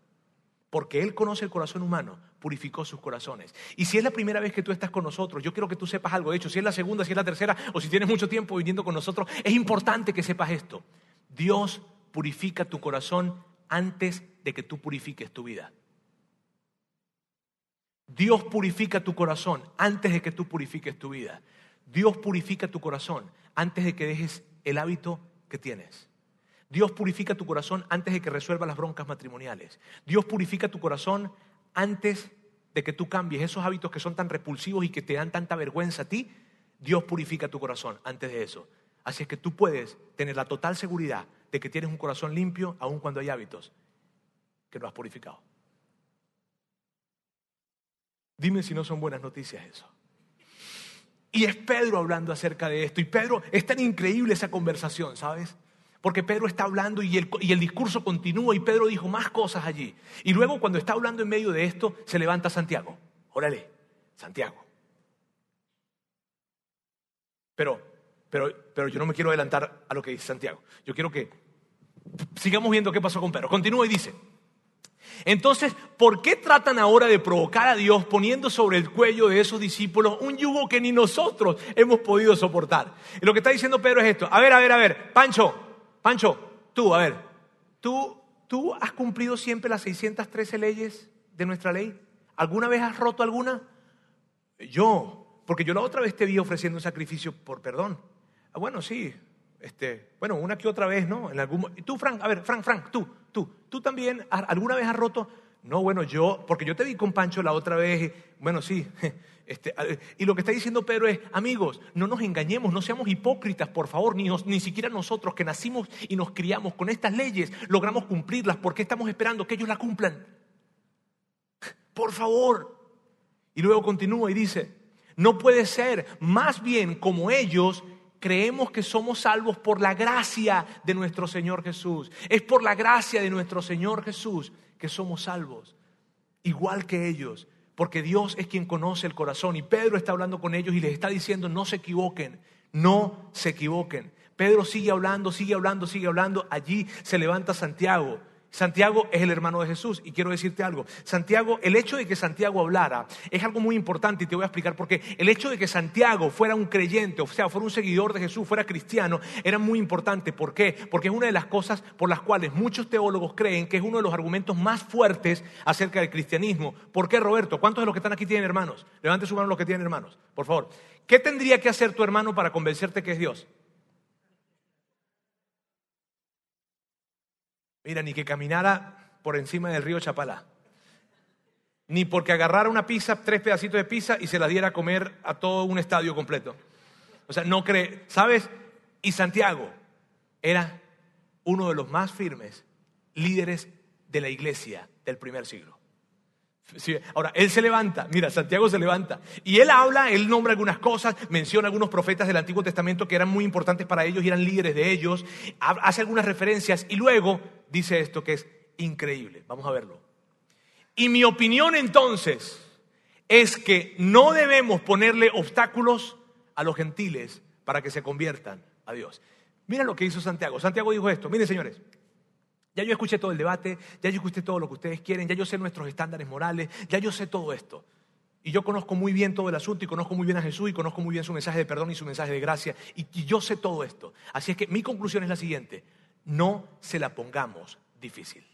[SPEAKER 1] porque Él conoce el corazón humano, purificó sus corazones. Y si es la primera vez que tú estás con nosotros, yo quiero que tú sepas algo, de hecho, si es la segunda, si es la tercera, o si tienes mucho tiempo viniendo con nosotros, es importante que sepas esto. Dios purifica tu corazón antes de que tú purifiques tu vida. Dios purifica tu corazón antes de que tú purifiques tu vida. Dios purifica tu corazón antes de que dejes el hábito que tienes. Dios purifica tu corazón antes de que resuelva las broncas matrimoniales. Dios purifica tu corazón antes de que tú cambies esos hábitos que son tan repulsivos y que te dan tanta vergüenza a ti. Dios purifica tu corazón antes de eso. Así es que tú puedes tener la total seguridad de que tienes un corazón limpio aun cuando hay hábitos que no has purificado. Dime si no son buenas noticias eso. Y es Pedro hablando acerca de esto. Y Pedro, es tan increíble esa conversación, ¿sabes? Porque Pedro está hablando y el, y el, discurso continúa y Pedro dijo más cosas allí. Y luego cuando está hablando en medio de esto, se levanta Santiago. Órale, Santiago. Pero, pero, pero yo no me quiero adelantar a lo que dice Santiago. Yo quiero que sigamos viendo qué pasó con Pedro. Continúa y dice, Entonces, ¿por qué tratan ahora de provocar a Dios poniendo sobre el cuello de esos discípulos un yugo que ni nosotros hemos podido soportar? Y lo que está diciendo Pedro es esto. A ver, a ver, a ver, Pancho, Pancho, tú, a ver, tú, tú has cumplido siempre las 613 leyes de nuestra ley. ¿Alguna vez has roto alguna? Yo, porque yo la otra vez te vi ofreciendo un sacrificio por perdón. Ah, bueno, sí, este, bueno, una que otra vez, ¿no? En algún, tú, Frank, a ver, Frank, Frank, tú, tú, tú también, ¿alguna vez has roto? No, bueno, yo, porque yo te vi con Pancho la otra vez, bueno, sí. Este, y lo que está diciendo Pedro es, amigos, no nos engañemos, no seamos hipócritas, por favor, ni, ni siquiera nosotros que nacimos y nos criamos con estas leyes, logramos cumplirlas, ¿por qué estamos esperando que ellos la cumplan? Por favor. Y luego continúa y dice, no puede ser, más bien como ellos creemos que somos salvos por la gracia de nuestro Señor Jesús. Es por la gracia de nuestro Señor Jesús que somos salvos, igual que ellos, porque Dios es quien conoce el corazón. Y Pedro está hablando con ellos y les está diciendo, no se equivoquen, no se equivoquen. Pedro sigue hablando, sigue hablando, sigue hablando. Allí se levanta Santiago Santiago es el hermano de Jesús y quiero decirte algo. Santiago, el hecho de que Santiago hablara es algo muy importante y te voy a explicar por qué. El hecho de que Santiago fuera un creyente, o sea, fuera un seguidor de Jesús, fuera cristiano, era muy importante. ¿Por qué? Porque es una de las cosas por las cuales muchos teólogos creen que es uno de los argumentos más fuertes acerca del cristianismo. ¿Por qué, Roberto? ¿Cuántos de los que están aquí tienen hermanos? Levante su mano los que tienen hermanos, por favor. ¿Qué tendría que hacer tu hermano para convencerte que es Dios? Mira, ni que caminara por encima del río Chapalá. Ni porque agarrara una pizza, tres pedacitos de pizza y se la diera a comer a todo un estadio completo. O sea, no cree, ¿sabes? Y Santiago era uno de los más firmes líderes de la iglesia del primer siglo. Ahora, él se levanta, mira, Santiago se levanta y él habla, él nombra algunas cosas, menciona algunos profetas del Antiguo Testamento que eran muy importantes para ellos y eran líderes de ellos, hace algunas referencias y luego dice esto que es increíble. Vamos a verlo. Y mi opinión entonces es que no debemos ponerle obstáculos a los gentiles para que se conviertan a Dios. Mira lo que hizo Santiago. Santiago dijo esto. Miren, señores. Ya yo escuché todo el debate, ya yo escuché todo lo que ustedes quieren, ya yo sé nuestros estándares morales, ya yo sé todo esto. Y yo conozco muy bien todo el asunto y conozco muy bien a Jesús y conozco muy bien su mensaje de perdón y su mensaje de gracia. Y, yo sé todo esto. Así es que mi conclusión es la siguiente no se la pongamos difícil.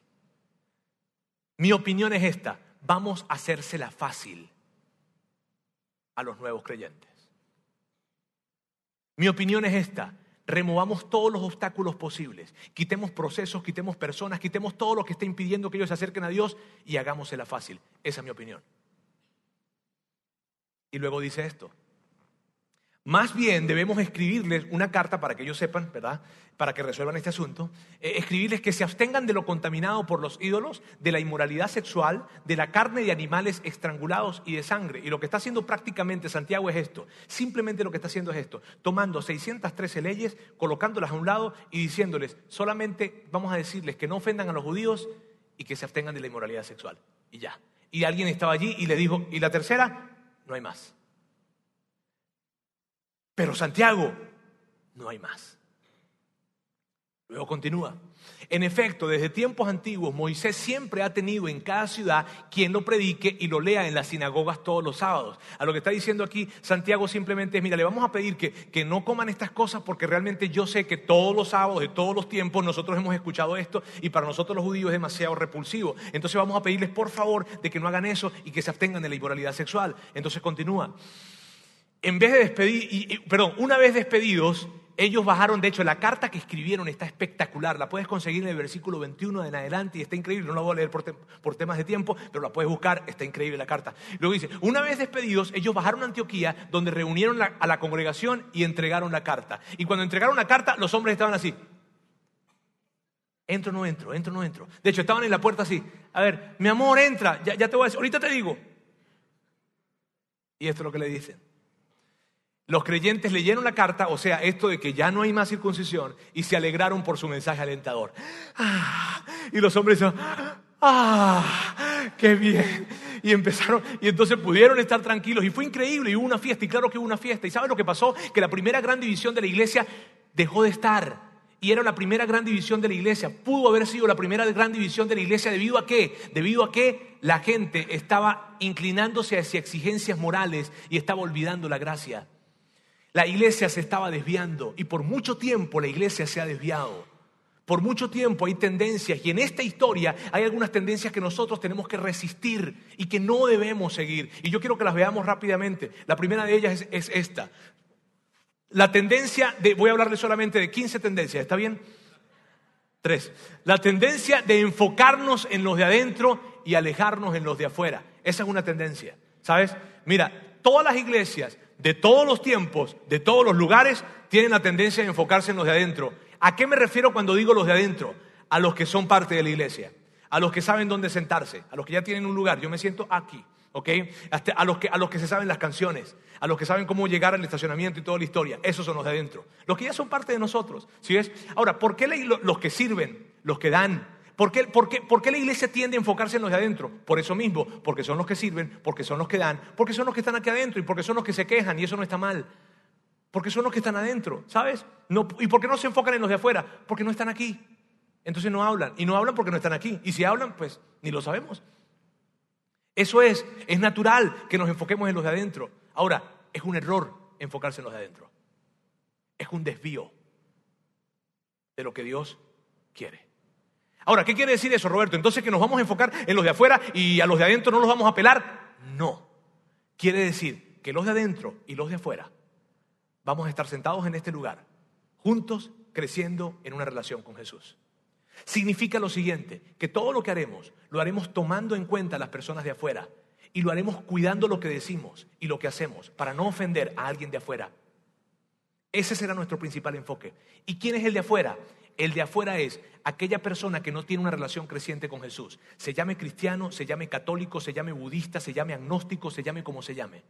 [SPEAKER 1] Mi opinión es esta, vamos a hacérsela fácil a los nuevos creyentes. Mi opinión es esta, removamos todos los obstáculos posibles, quitemos procesos, quitemos personas, quitemos todo lo que está impidiendo que ellos se acerquen a Dios y hagámosela fácil. Esa es mi opinión. Y luego dice esto, más bien debemos escribirles una carta para que ellos sepan, ¿verdad? Para que resuelvan este asunto. Eh, escribirles que se abstengan de lo contaminado por los ídolos, de la inmoralidad sexual, de la carne de animales estrangulados y de sangre. Y lo que está haciendo prácticamente Santiago es esto. Simplemente lo que está haciendo es esto. Tomando 613 leyes, colocándolas a un lado y diciéndoles, solamente vamos a decirles que no ofendan a los judíos y que se abstengan de la inmoralidad sexual. Y ya. Y alguien estaba allí y le dijo, ¿y la tercera? No hay más. Pero Santiago, no hay más. Luego continúa. En efecto, desde tiempos antiguos, Moisés siempre ha tenido en cada ciudad quien lo predique y lo lea en las sinagogas todos los sábados. A lo que está diciendo aquí Santiago simplemente es, mira, le vamos a pedir que, que no coman estas cosas porque realmente yo sé que todos los sábados, de todos los tiempos, nosotros hemos escuchado esto y para nosotros los judíos es demasiado repulsivo. Entonces vamos a pedirles por favor de que no hagan eso y que se abstengan de la inmoralidad sexual. Entonces continúa en vez de despedir, perdón, una vez despedidos, ellos bajaron, de hecho, la carta que escribieron está espectacular, la puedes conseguir en el versículo 21 en adelante y está increíble, no la voy a leer por, temas de tiempo, pero la puedes buscar, está increíble la carta. Luego dice, una vez despedidos, ellos bajaron a Antioquía, donde reunieron a la congregación y entregaron la carta. Y cuando entregaron la carta, los hombres estaban así. Entro, no entro, entro, no entro. De hecho, estaban en la puerta así. A ver, mi amor, entra, ya, te voy a decir, ahorita te digo. Y esto es lo que le dicen. Los creyentes leyeron la carta, o sea, esto de que ya no hay más circuncisión, y se alegraron por su mensaje alentador. Ah, y los hombres dijeron, ¡ah! ¡Qué bien! Y empezaron, y entonces pudieron estar tranquilos, y fue increíble, y hubo una fiesta, y claro que hubo una fiesta. ¿Y sabe lo que pasó? Que la primera gran división de la iglesia dejó de estar y era la primera gran división de la iglesia. Pudo haber sido la primera gran división de la iglesia debido a qué? Debido a que la gente estaba inclinándose hacia exigencias morales y estaba olvidando la gracia. La iglesia se estaba desviando y por mucho tiempo la iglesia se ha desviado. Por mucho tiempo hay tendencias y en esta historia hay algunas tendencias que nosotros tenemos que resistir y que no debemos seguir. Y yo quiero que las veamos rápidamente. La primera de ellas es, es esta. La tendencia de, voy a hablarle solamente de 15 tendencias, ¿está bien? Tres. La tendencia de enfocarnos en los de adentro y alejarnos en los de afuera. Esa es una tendencia, ¿sabes? Mira, todas las iglesias de todos los tiempos, de todos los lugares, tienen la tendencia de enfocarse en los de adentro. ¿A qué me refiero cuando digo los de adentro? A los que son parte de la iglesia, a los que saben dónde sentarse, a los que ya tienen un lugar. Yo me siento aquí. ¿ok? a, los que, a los que se saben las canciones, a los que saben cómo llegar al estacionamiento y toda la historia. Esos son los de adentro. Los que ya son parte de nosotros. ¿sí ves? Ahora, ¿por qué los que sirven, los que dan? ¿Por qué, por, qué, ¿Por qué la iglesia tiende a enfocarse en los de adentro? Por eso mismo, porque son los que sirven, porque son los que dan, porque son los que están aquí adentro y porque son los que se quejan y eso no está mal. Porque son los que están adentro, ¿sabes? No, ¿Y por qué no se enfocan en los de afuera? Porque no están aquí. Entonces no hablan. Y no hablan porque no están aquí. Y si hablan, pues ni lo sabemos. Eso es, es natural que nos enfoquemos en los de adentro. Ahora, es un error enfocarse en los de adentro. Es un desvío de lo que Dios quiere. Ahora, ¿qué quiere decir eso, Roberto? Entonces que nos vamos a enfocar en los de afuera y a los de adentro no los vamos a pelar. No. Quiere decir que los de adentro y los de afuera vamos a estar sentados en este lugar, juntos, creciendo en una relación con Jesús. Significa lo siguiente, que todo lo que haremos lo haremos tomando en cuenta a las personas de afuera y lo haremos cuidando lo que decimos y lo que hacemos para no ofender a alguien de afuera. Ese será nuestro principal enfoque. ¿Y quién es el de afuera? El de afuera es aquella persona que no tiene una relación creciente con Jesús. Se llame cristiano, se llame católico, se llame budista, se llame agnóstico, se llame como se llame.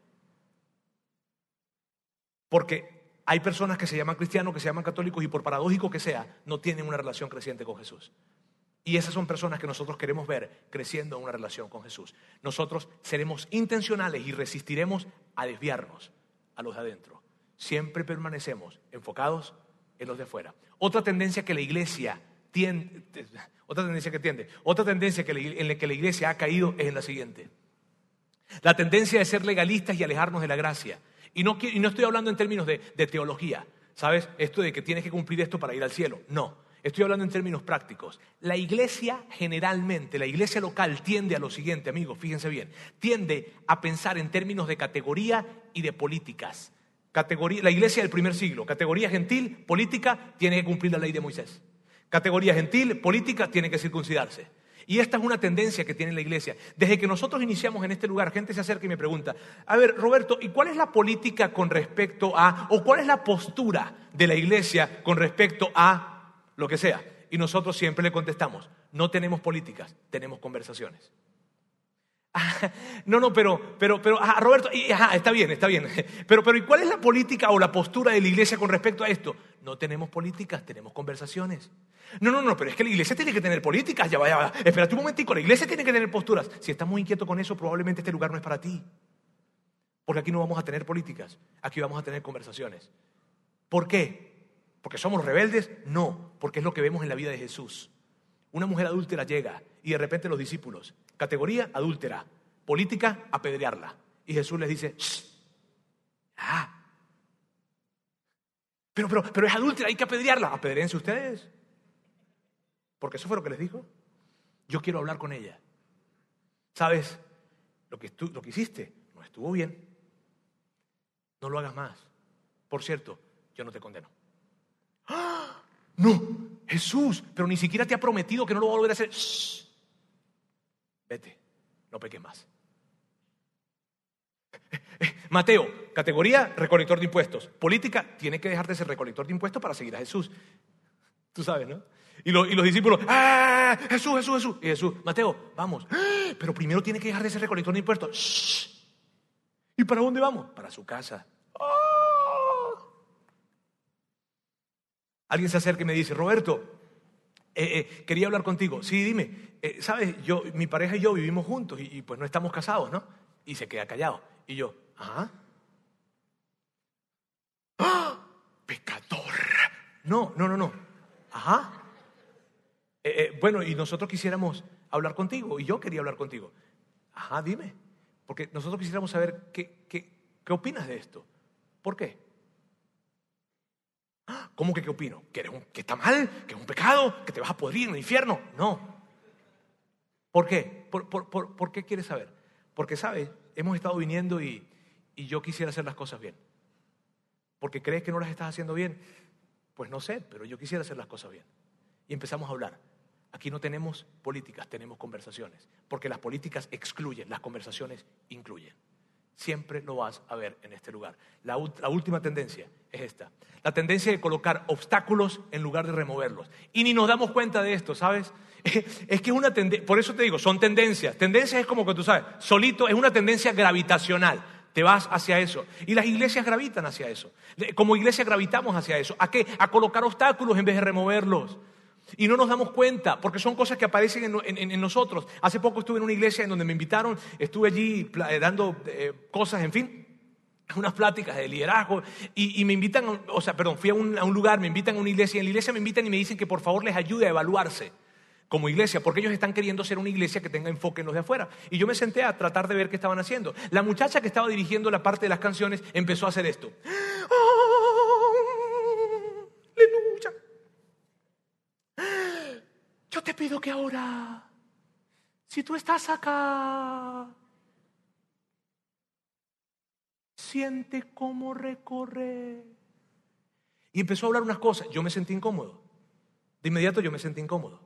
[SPEAKER 1] Porque hay personas que se llaman cristianos, que se llaman católicos y por paradójico que sea, no tienen una relación creciente con Jesús. Y esas son personas que nosotros queremos ver creciendo en una relación con Jesús. Nosotros seremos intencionales y resistiremos a desviarnos a los de adentro. Siempre permanecemos enfocados en los de afuera. Otra tendencia que la iglesia tiende, otra tendencia que tiende, otra tendencia en la que la iglesia ha caído es en la siguiente. La tendencia de ser legalistas y alejarnos de la gracia. Y no, estoy hablando en términos de, teología, ¿sabes? Esto de que tienes que cumplir esto para ir al cielo. No, estoy hablando en términos prácticos. La iglesia generalmente, la iglesia local tiende a lo siguiente, amigos, fíjense bien, tiende a pensar en términos de categoría y de políticas. Categoría, la iglesia del primer siglo, categoría gentil, política, tiene que cumplir la ley de Moisés. Categoría gentil, política, tiene que circuncidarse. Y esta es una tendencia que tiene la iglesia. Desde que nosotros iniciamos en este lugar, gente se acerca y me pregunta, a ver, Roberto, ¿y cuál es la política con respecto a, o cuál es la postura de la iglesia con respecto a lo que sea? Y nosotros siempre le contestamos, no tenemos políticas, tenemos conversaciones. no, no, pero, pero, pero, Roberto, ajá, está bien, está bien. Pero, pero, ¿y cuál es la política o la postura de la iglesia con respecto a esto? No tenemos políticas, tenemos conversaciones. No, no, no, pero es que la iglesia tiene que tener políticas. Ya vaya, ya Espérate un momentico, la iglesia tiene que tener posturas. Si estás muy inquieto con eso, probablemente este lugar no es para ti. Porque aquí no vamos a tener políticas, aquí vamos a tener conversaciones. ¿Por qué? ¿Porque somos rebeldes? No, porque es lo que vemos en la vida de Jesús. Una mujer adúltera llega y de repente los discípulos, categoría adúltera, política, apedrearla. Y Jesús les dice, ah, pero, pero, pero es adúltera, hay que apedrearla. Apedréense ustedes. Porque eso fue lo que les dijo. Yo quiero hablar con ella. ¿Sabes? Lo que, tú, lo que hiciste no estuvo bien. No lo hagas más. Por cierto, yo no te condeno. ¡Ah! No, Jesús, pero ni siquiera te ha prometido que no lo va a volver a hacer. Vete, no peques más. Mateo, categoría, recolector de impuestos. Política, tiene que dejar de ser recolector de impuestos para seguir a Jesús. Tú sabes, ¿no? Y, los discípulos, ¡ah! Jesús, Jesús, Jesús. Y Jesús, Mateo, vamos. Pero primero tiene que dejar de ser recolector de impuestos. ¿Y para dónde vamos? Para su casa. Alguien se acerca y me dice, Roberto, eh, eh, quería hablar contigo. Sí, dime, eh, sabes, yo, mi pareja y yo vivimos juntos y, pues no estamos casados, ¿no? Y se queda callado. Y yo, ajá. ¡Ah! Pecador. No, no, no, no. Ajá. Eh, bueno, y nosotros quisiéramos hablar contigo, y yo quería hablar contigo. Ajá, dime. Porque nosotros quisiéramos saber qué, qué, qué opinas de esto. ¿Por qué? ¿Cómo que qué opino? ¿Que, eres un, ¿Que está mal? ¿Que es un pecado? ¿Que te vas a podrir en el infierno? No. ¿Por qué? ¿Por, por, por, por qué quieres saber? Porque, ¿sabes? Hemos estado viniendo y, y yo quisiera hacer las cosas bien. Porque crees que no las estás haciendo bien. Pues no sé, pero yo quisiera hacer las cosas bien. Y empezamos a hablar. Aquí no tenemos políticas, tenemos conversaciones. Porque las políticas excluyen, las conversaciones incluyen. Siempre lo vas a ver en este lugar. La, última tendencia es esta. La tendencia de colocar obstáculos en lugar de removerlos. Y ni nos damos cuenta de esto, ¿sabes? Es que es una tendencia, por eso te digo, son tendencias. Tendencias es como que tú sabes, solito es una tendencia gravitacional. Te vas hacia eso. Y las iglesias gravitan hacia eso. Como iglesia gravitamos hacia eso. ¿A qué? A colocar obstáculos en vez de removerlos. Y no nos damos cuenta, porque son cosas que aparecen en, nosotros. Hace poco estuve en una iglesia en donde me invitaron, estuve allí eh, dando eh, cosas, en fin, unas pláticas de liderazgo, y, me invitan, o sea, perdón, fui a un, a un, lugar, me invitan a una iglesia, y en la iglesia me invitan y me dicen que por favor les ayude a evaluarse como iglesia, porque ellos están queriendo ser una iglesia que tenga enfoque en los de afuera. Y yo me senté a tratar de ver qué estaban haciendo. La muchacha que estaba dirigiendo la parte de las canciones empezó a hacer esto. Yo te pido que ahora, si tú estás acá, siente cómo recorre. Y empezó a hablar unas cosas. Yo me sentí incómodo. De inmediato yo me sentí incómodo.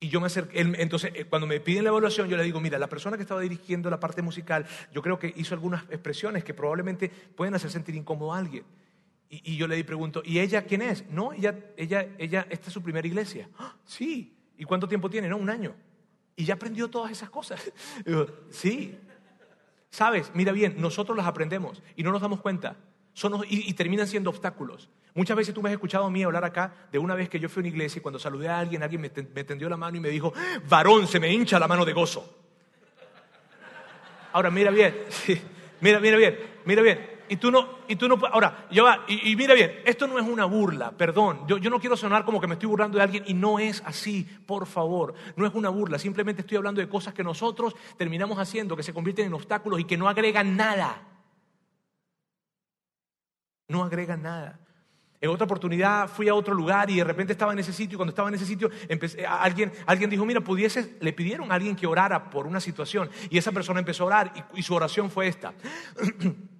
[SPEAKER 1] Y yo me acerqué, entonces eh, cuando me piden la evaluación, yo le digo, mira, la persona que estaba dirigiendo la parte musical, yo creo que hizo algunas expresiones que probablemente pueden hacer sentir incómodo a alguien. Y, yo le pregunto, ¿y ella quién es? No, ella, ella, ella, esta es su primera iglesia. ¡Ah! sí. ¿Y cuánto tiempo tiene? No, un año. Y ya aprendió todas esas cosas. sí. Sabes, mira bien, nosotros las aprendemos y no nos damos cuenta. Son, y, terminan siendo obstáculos. Muchas veces tú me has escuchado a mí hablar acá de una vez que yo fui a una iglesia y cuando saludé a alguien, alguien me, tendió la mano y me dijo, varón, se me hincha la mano de gozo. Ahora, mira bien, mira, mira bien, mira bien y tú no, y tú no ahora, yo y, mira bien, esto no es una burla, perdón, yo, yo no quiero sonar como que me estoy burlando de alguien y no es así, por favor, no es una burla, simplemente estoy hablando de cosas que nosotros terminamos haciendo, que se convierten en obstáculos y que no agregan nada, no agregan nada. En otra oportunidad fui a otro lugar y de repente estaba en ese sitio y cuando estaba en ese sitio alguien, alguien dijo, mira, pudiese, le pidieron a alguien que orara por una situación y esa persona empezó a orar y su oración fue esta.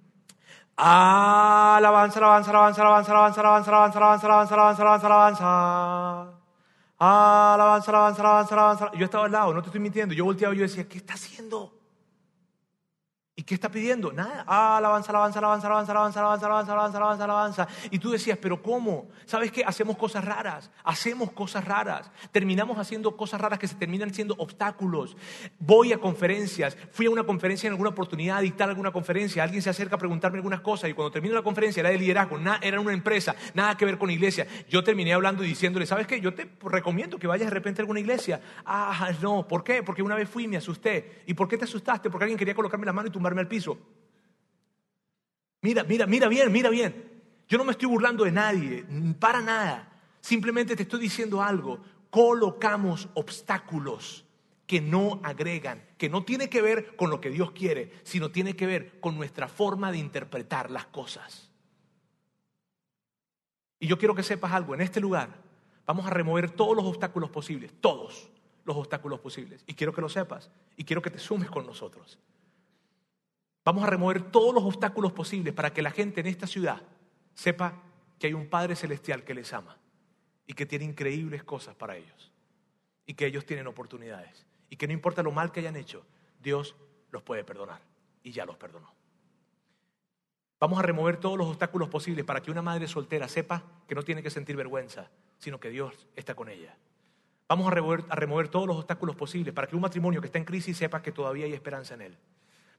[SPEAKER 1] Alabanza, alabanza, alabanza, alabanza, alabanza, alabanza, alabanza, alabanza, alabanza, alabanza, alabanza, alabanza. Alabanza, alabanza, alabanza, alabanza. Yo estaba al lado, no te estoy mintiendo. Yo volteaba y yo decía, ¿qué está haciendo? ¿Y qué está pidiendo? Nada. Ah, alabanza, alabanza, alabanza, alabanza, alabanza, alabanza, alabanza, alabanza, alabanza, alabanza. Y tú decías, pero ¿cómo? ¿Sabes qué? Hacemos cosas raras. Hacemos cosas raras. Terminamos haciendo cosas raras que se terminan siendo obstáculos. Voy a conferencias. Fui a una conferencia en alguna oportunidad a dictar alguna conferencia. Alguien se acerca a preguntarme algunas cosas y cuando termino la conferencia era de liderazgo, era una empresa, nada que ver con iglesia. Yo terminé hablando y diciéndole, ¿sabes qué? Yo te recomiendo que vayas de repente a alguna iglesia. Ah, no. ¿Por qué? Porque una vez fui y me asusté. ¿Y por qué te asustaste? Porque alguien quería colocarme la mano y tumbarme al piso. Mira, mira, mira bien, mira bien. Yo no me estoy burlando de nadie, para nada. Simplemente te estoy diciendo algo. Colocamos obstáculos que no agregan, que no tiene que ver con lo que Dios quiere, sino tiene que ver con nuestra forma de interpretar las cosas. Y yo quiero que sepas algo, en este lugar vamos a remover todos los obstáculos posibles, todos los obstáculos posibles. Y quiero que lo sepas y quiero que te sumes con nosotros. Vamos a remover todos los obstáculos posibles para que la gente en esta ciudad sepa que hay un Padre Celestial que les ama y que tiene increíbles cosas para ellos y que ellos tienen oportunidades y que no importa lo mal que hayan hecho, Dios los puede perdonar y ya los perdonó. Vamos a remover todos los obstáculos posibles para que una madre soltera sepa que no tiene que sentir vergüenza, sino que Dios está con ella. Vamos a remover, a remover todos los obstáculos posibles para que un matrimonio que está en crisis sepa que todavía hay esperanza en él.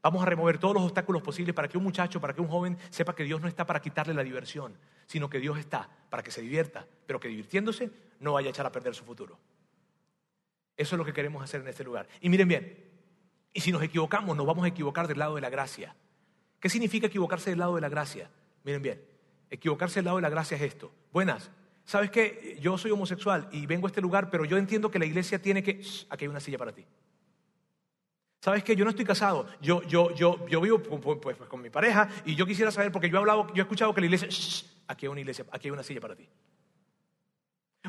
[SPEAKER 1] Vamos a remover todos los obstáculos posibles para que un muchacho, para que un joven sepa que Dios no está para quitarle la diversión, sino que Dios está para que se divierta, pero que divirtiéndose no vaya a echar a perder su futuro. Eso es lo que queremos hacer en este lugar. Y miren bien, y si nos equivocamos, nos vamos a equivocar del lado de la gracia. ¿Qué significa equivocarse del lado de la gracia? Miren bien, equivocarse del lado de la gracia es esto. Buenas, ¿Sabes qué? Yo soy homosexual y vengo a este lugar, pero yo entiendo que la iglesia tiene que... Aquí hay una silla para ti. ¿Sabes qué? Yo no estoy casado. Yo, yo, yo, yo vivo pues, pues, con mi pareja y yo quisiera saber, porque yo he hablado, yo he escuchado que la iglesia... Aquí hay una iglesia, aquí hay una silla para ti.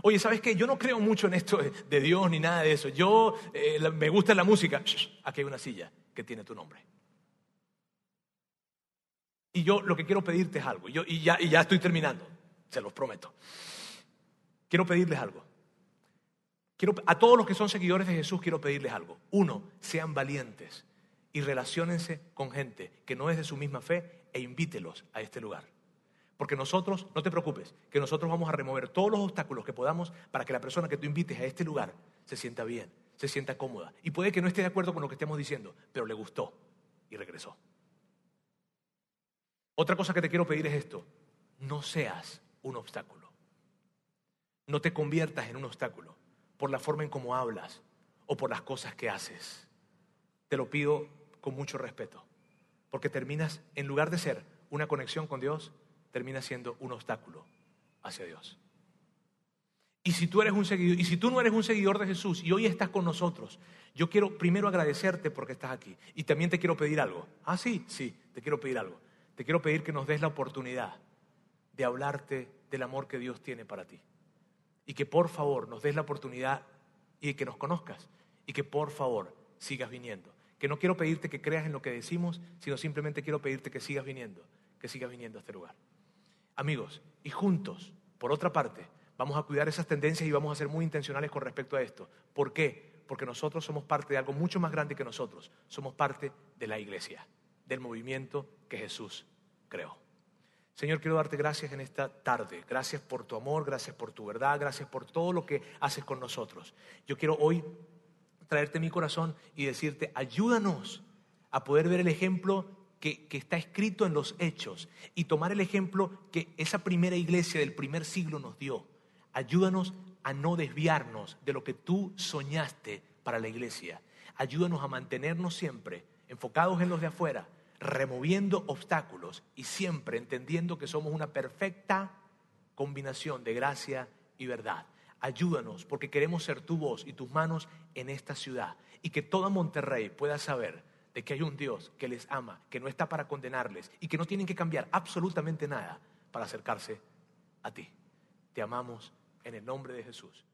[SPEAKER 1] Oye, ¿sabes qué? Yo no creo mucho en esto de Dios ni nada de eso. Yo eh, me gusta la música. Aquí hay una silla que tiene tu nombre. Y yo lo que quiero pedirte es algo. Yo, y, ya, y ya estoy terminando, se los prometo. Quiero pedirles algo. Quiero, a todos los que son seguidores de Jesús quiero pedirles algo. Uno, sean valientes y relaciónense con gente que no es de su misma fe e invítelos a este lugar. Porque nosotros, no te preocupes, que nosotros vamos a remover todos los obstáculos que podamos para que la persona que tú invites a este lugar se sienta bien, se sienta cómoda. Y puede que no esté de acuerdo con lo que estemos diciendo, pero le gustó y regresó. Otra cosa que te quiero pedir es esto, no seas un obstáculo. No te conviertas en un obstáculo por la forma en cómo hablas o por las cosas que haces. Te lo pido con mucho respeto, porque terminas, en lugar de ser una conexión con Dios, terminas siendo un obstáculo hacia Dios. Y si tú eres un seguidor, y si tú no eres un seguidor de Jesús y hoy estás con nosotros, yo quiero primero agradecerte porque estás aquí. Y también te quiero pedir algo. Ah, sí, sí, te quiero pedir algo. Te quiero pedir que nos des la oportunidad de hablarte del amor que Dios tiene para ti y que por favor nos des la oportunidad y que nos conozcas y que por favor sigas viniendo. Que no quiero pedirte que creas en lo que decimos, sino simplemente quiero pedirte que sigas viniendo, que sigas viniendo a este lugar. Amigos, y juntos, por otra parte, vamos a cuidar esas tendencias y vamos a ser muy intencionales con respecto a esto. ¿Por qué? Porque nosotros somos parte de algo mucho más grande que nosotros. Somos parte de la iglesia, del movimiento que Jesús creó. Señor, quiero darte gracias en esta tarde. Gracias por tu amor, gracias por tu verdad, gracias por todo lo que haces con nosotros. Yo quiero hoy traerte mi corazón y decirte, ayúdanos a poder ver el ejemplo que, que, está escrito en los hechos y tomar el ejemplo que esa primera iglesia del primer siglo nos dio. Ayúdanos a no desviarnos de lo que tú soñaste para la iglesia. Ayúdanos a mantenernos siempre enfocados en los de afuera removiendo obstáculos y siempre entendiendo que somos una perfecta combinación de gracia y verdad. Ayúdanos porque queremos ser tu voz y tus manos en esta ciudad y que toda Monterrey pueda saber de que hay un Dios que les ama, que no está para condenarles y que no tienen que cambiar absolutamente nada para acercarse a ti. Te amamos en el nombre de Jesús.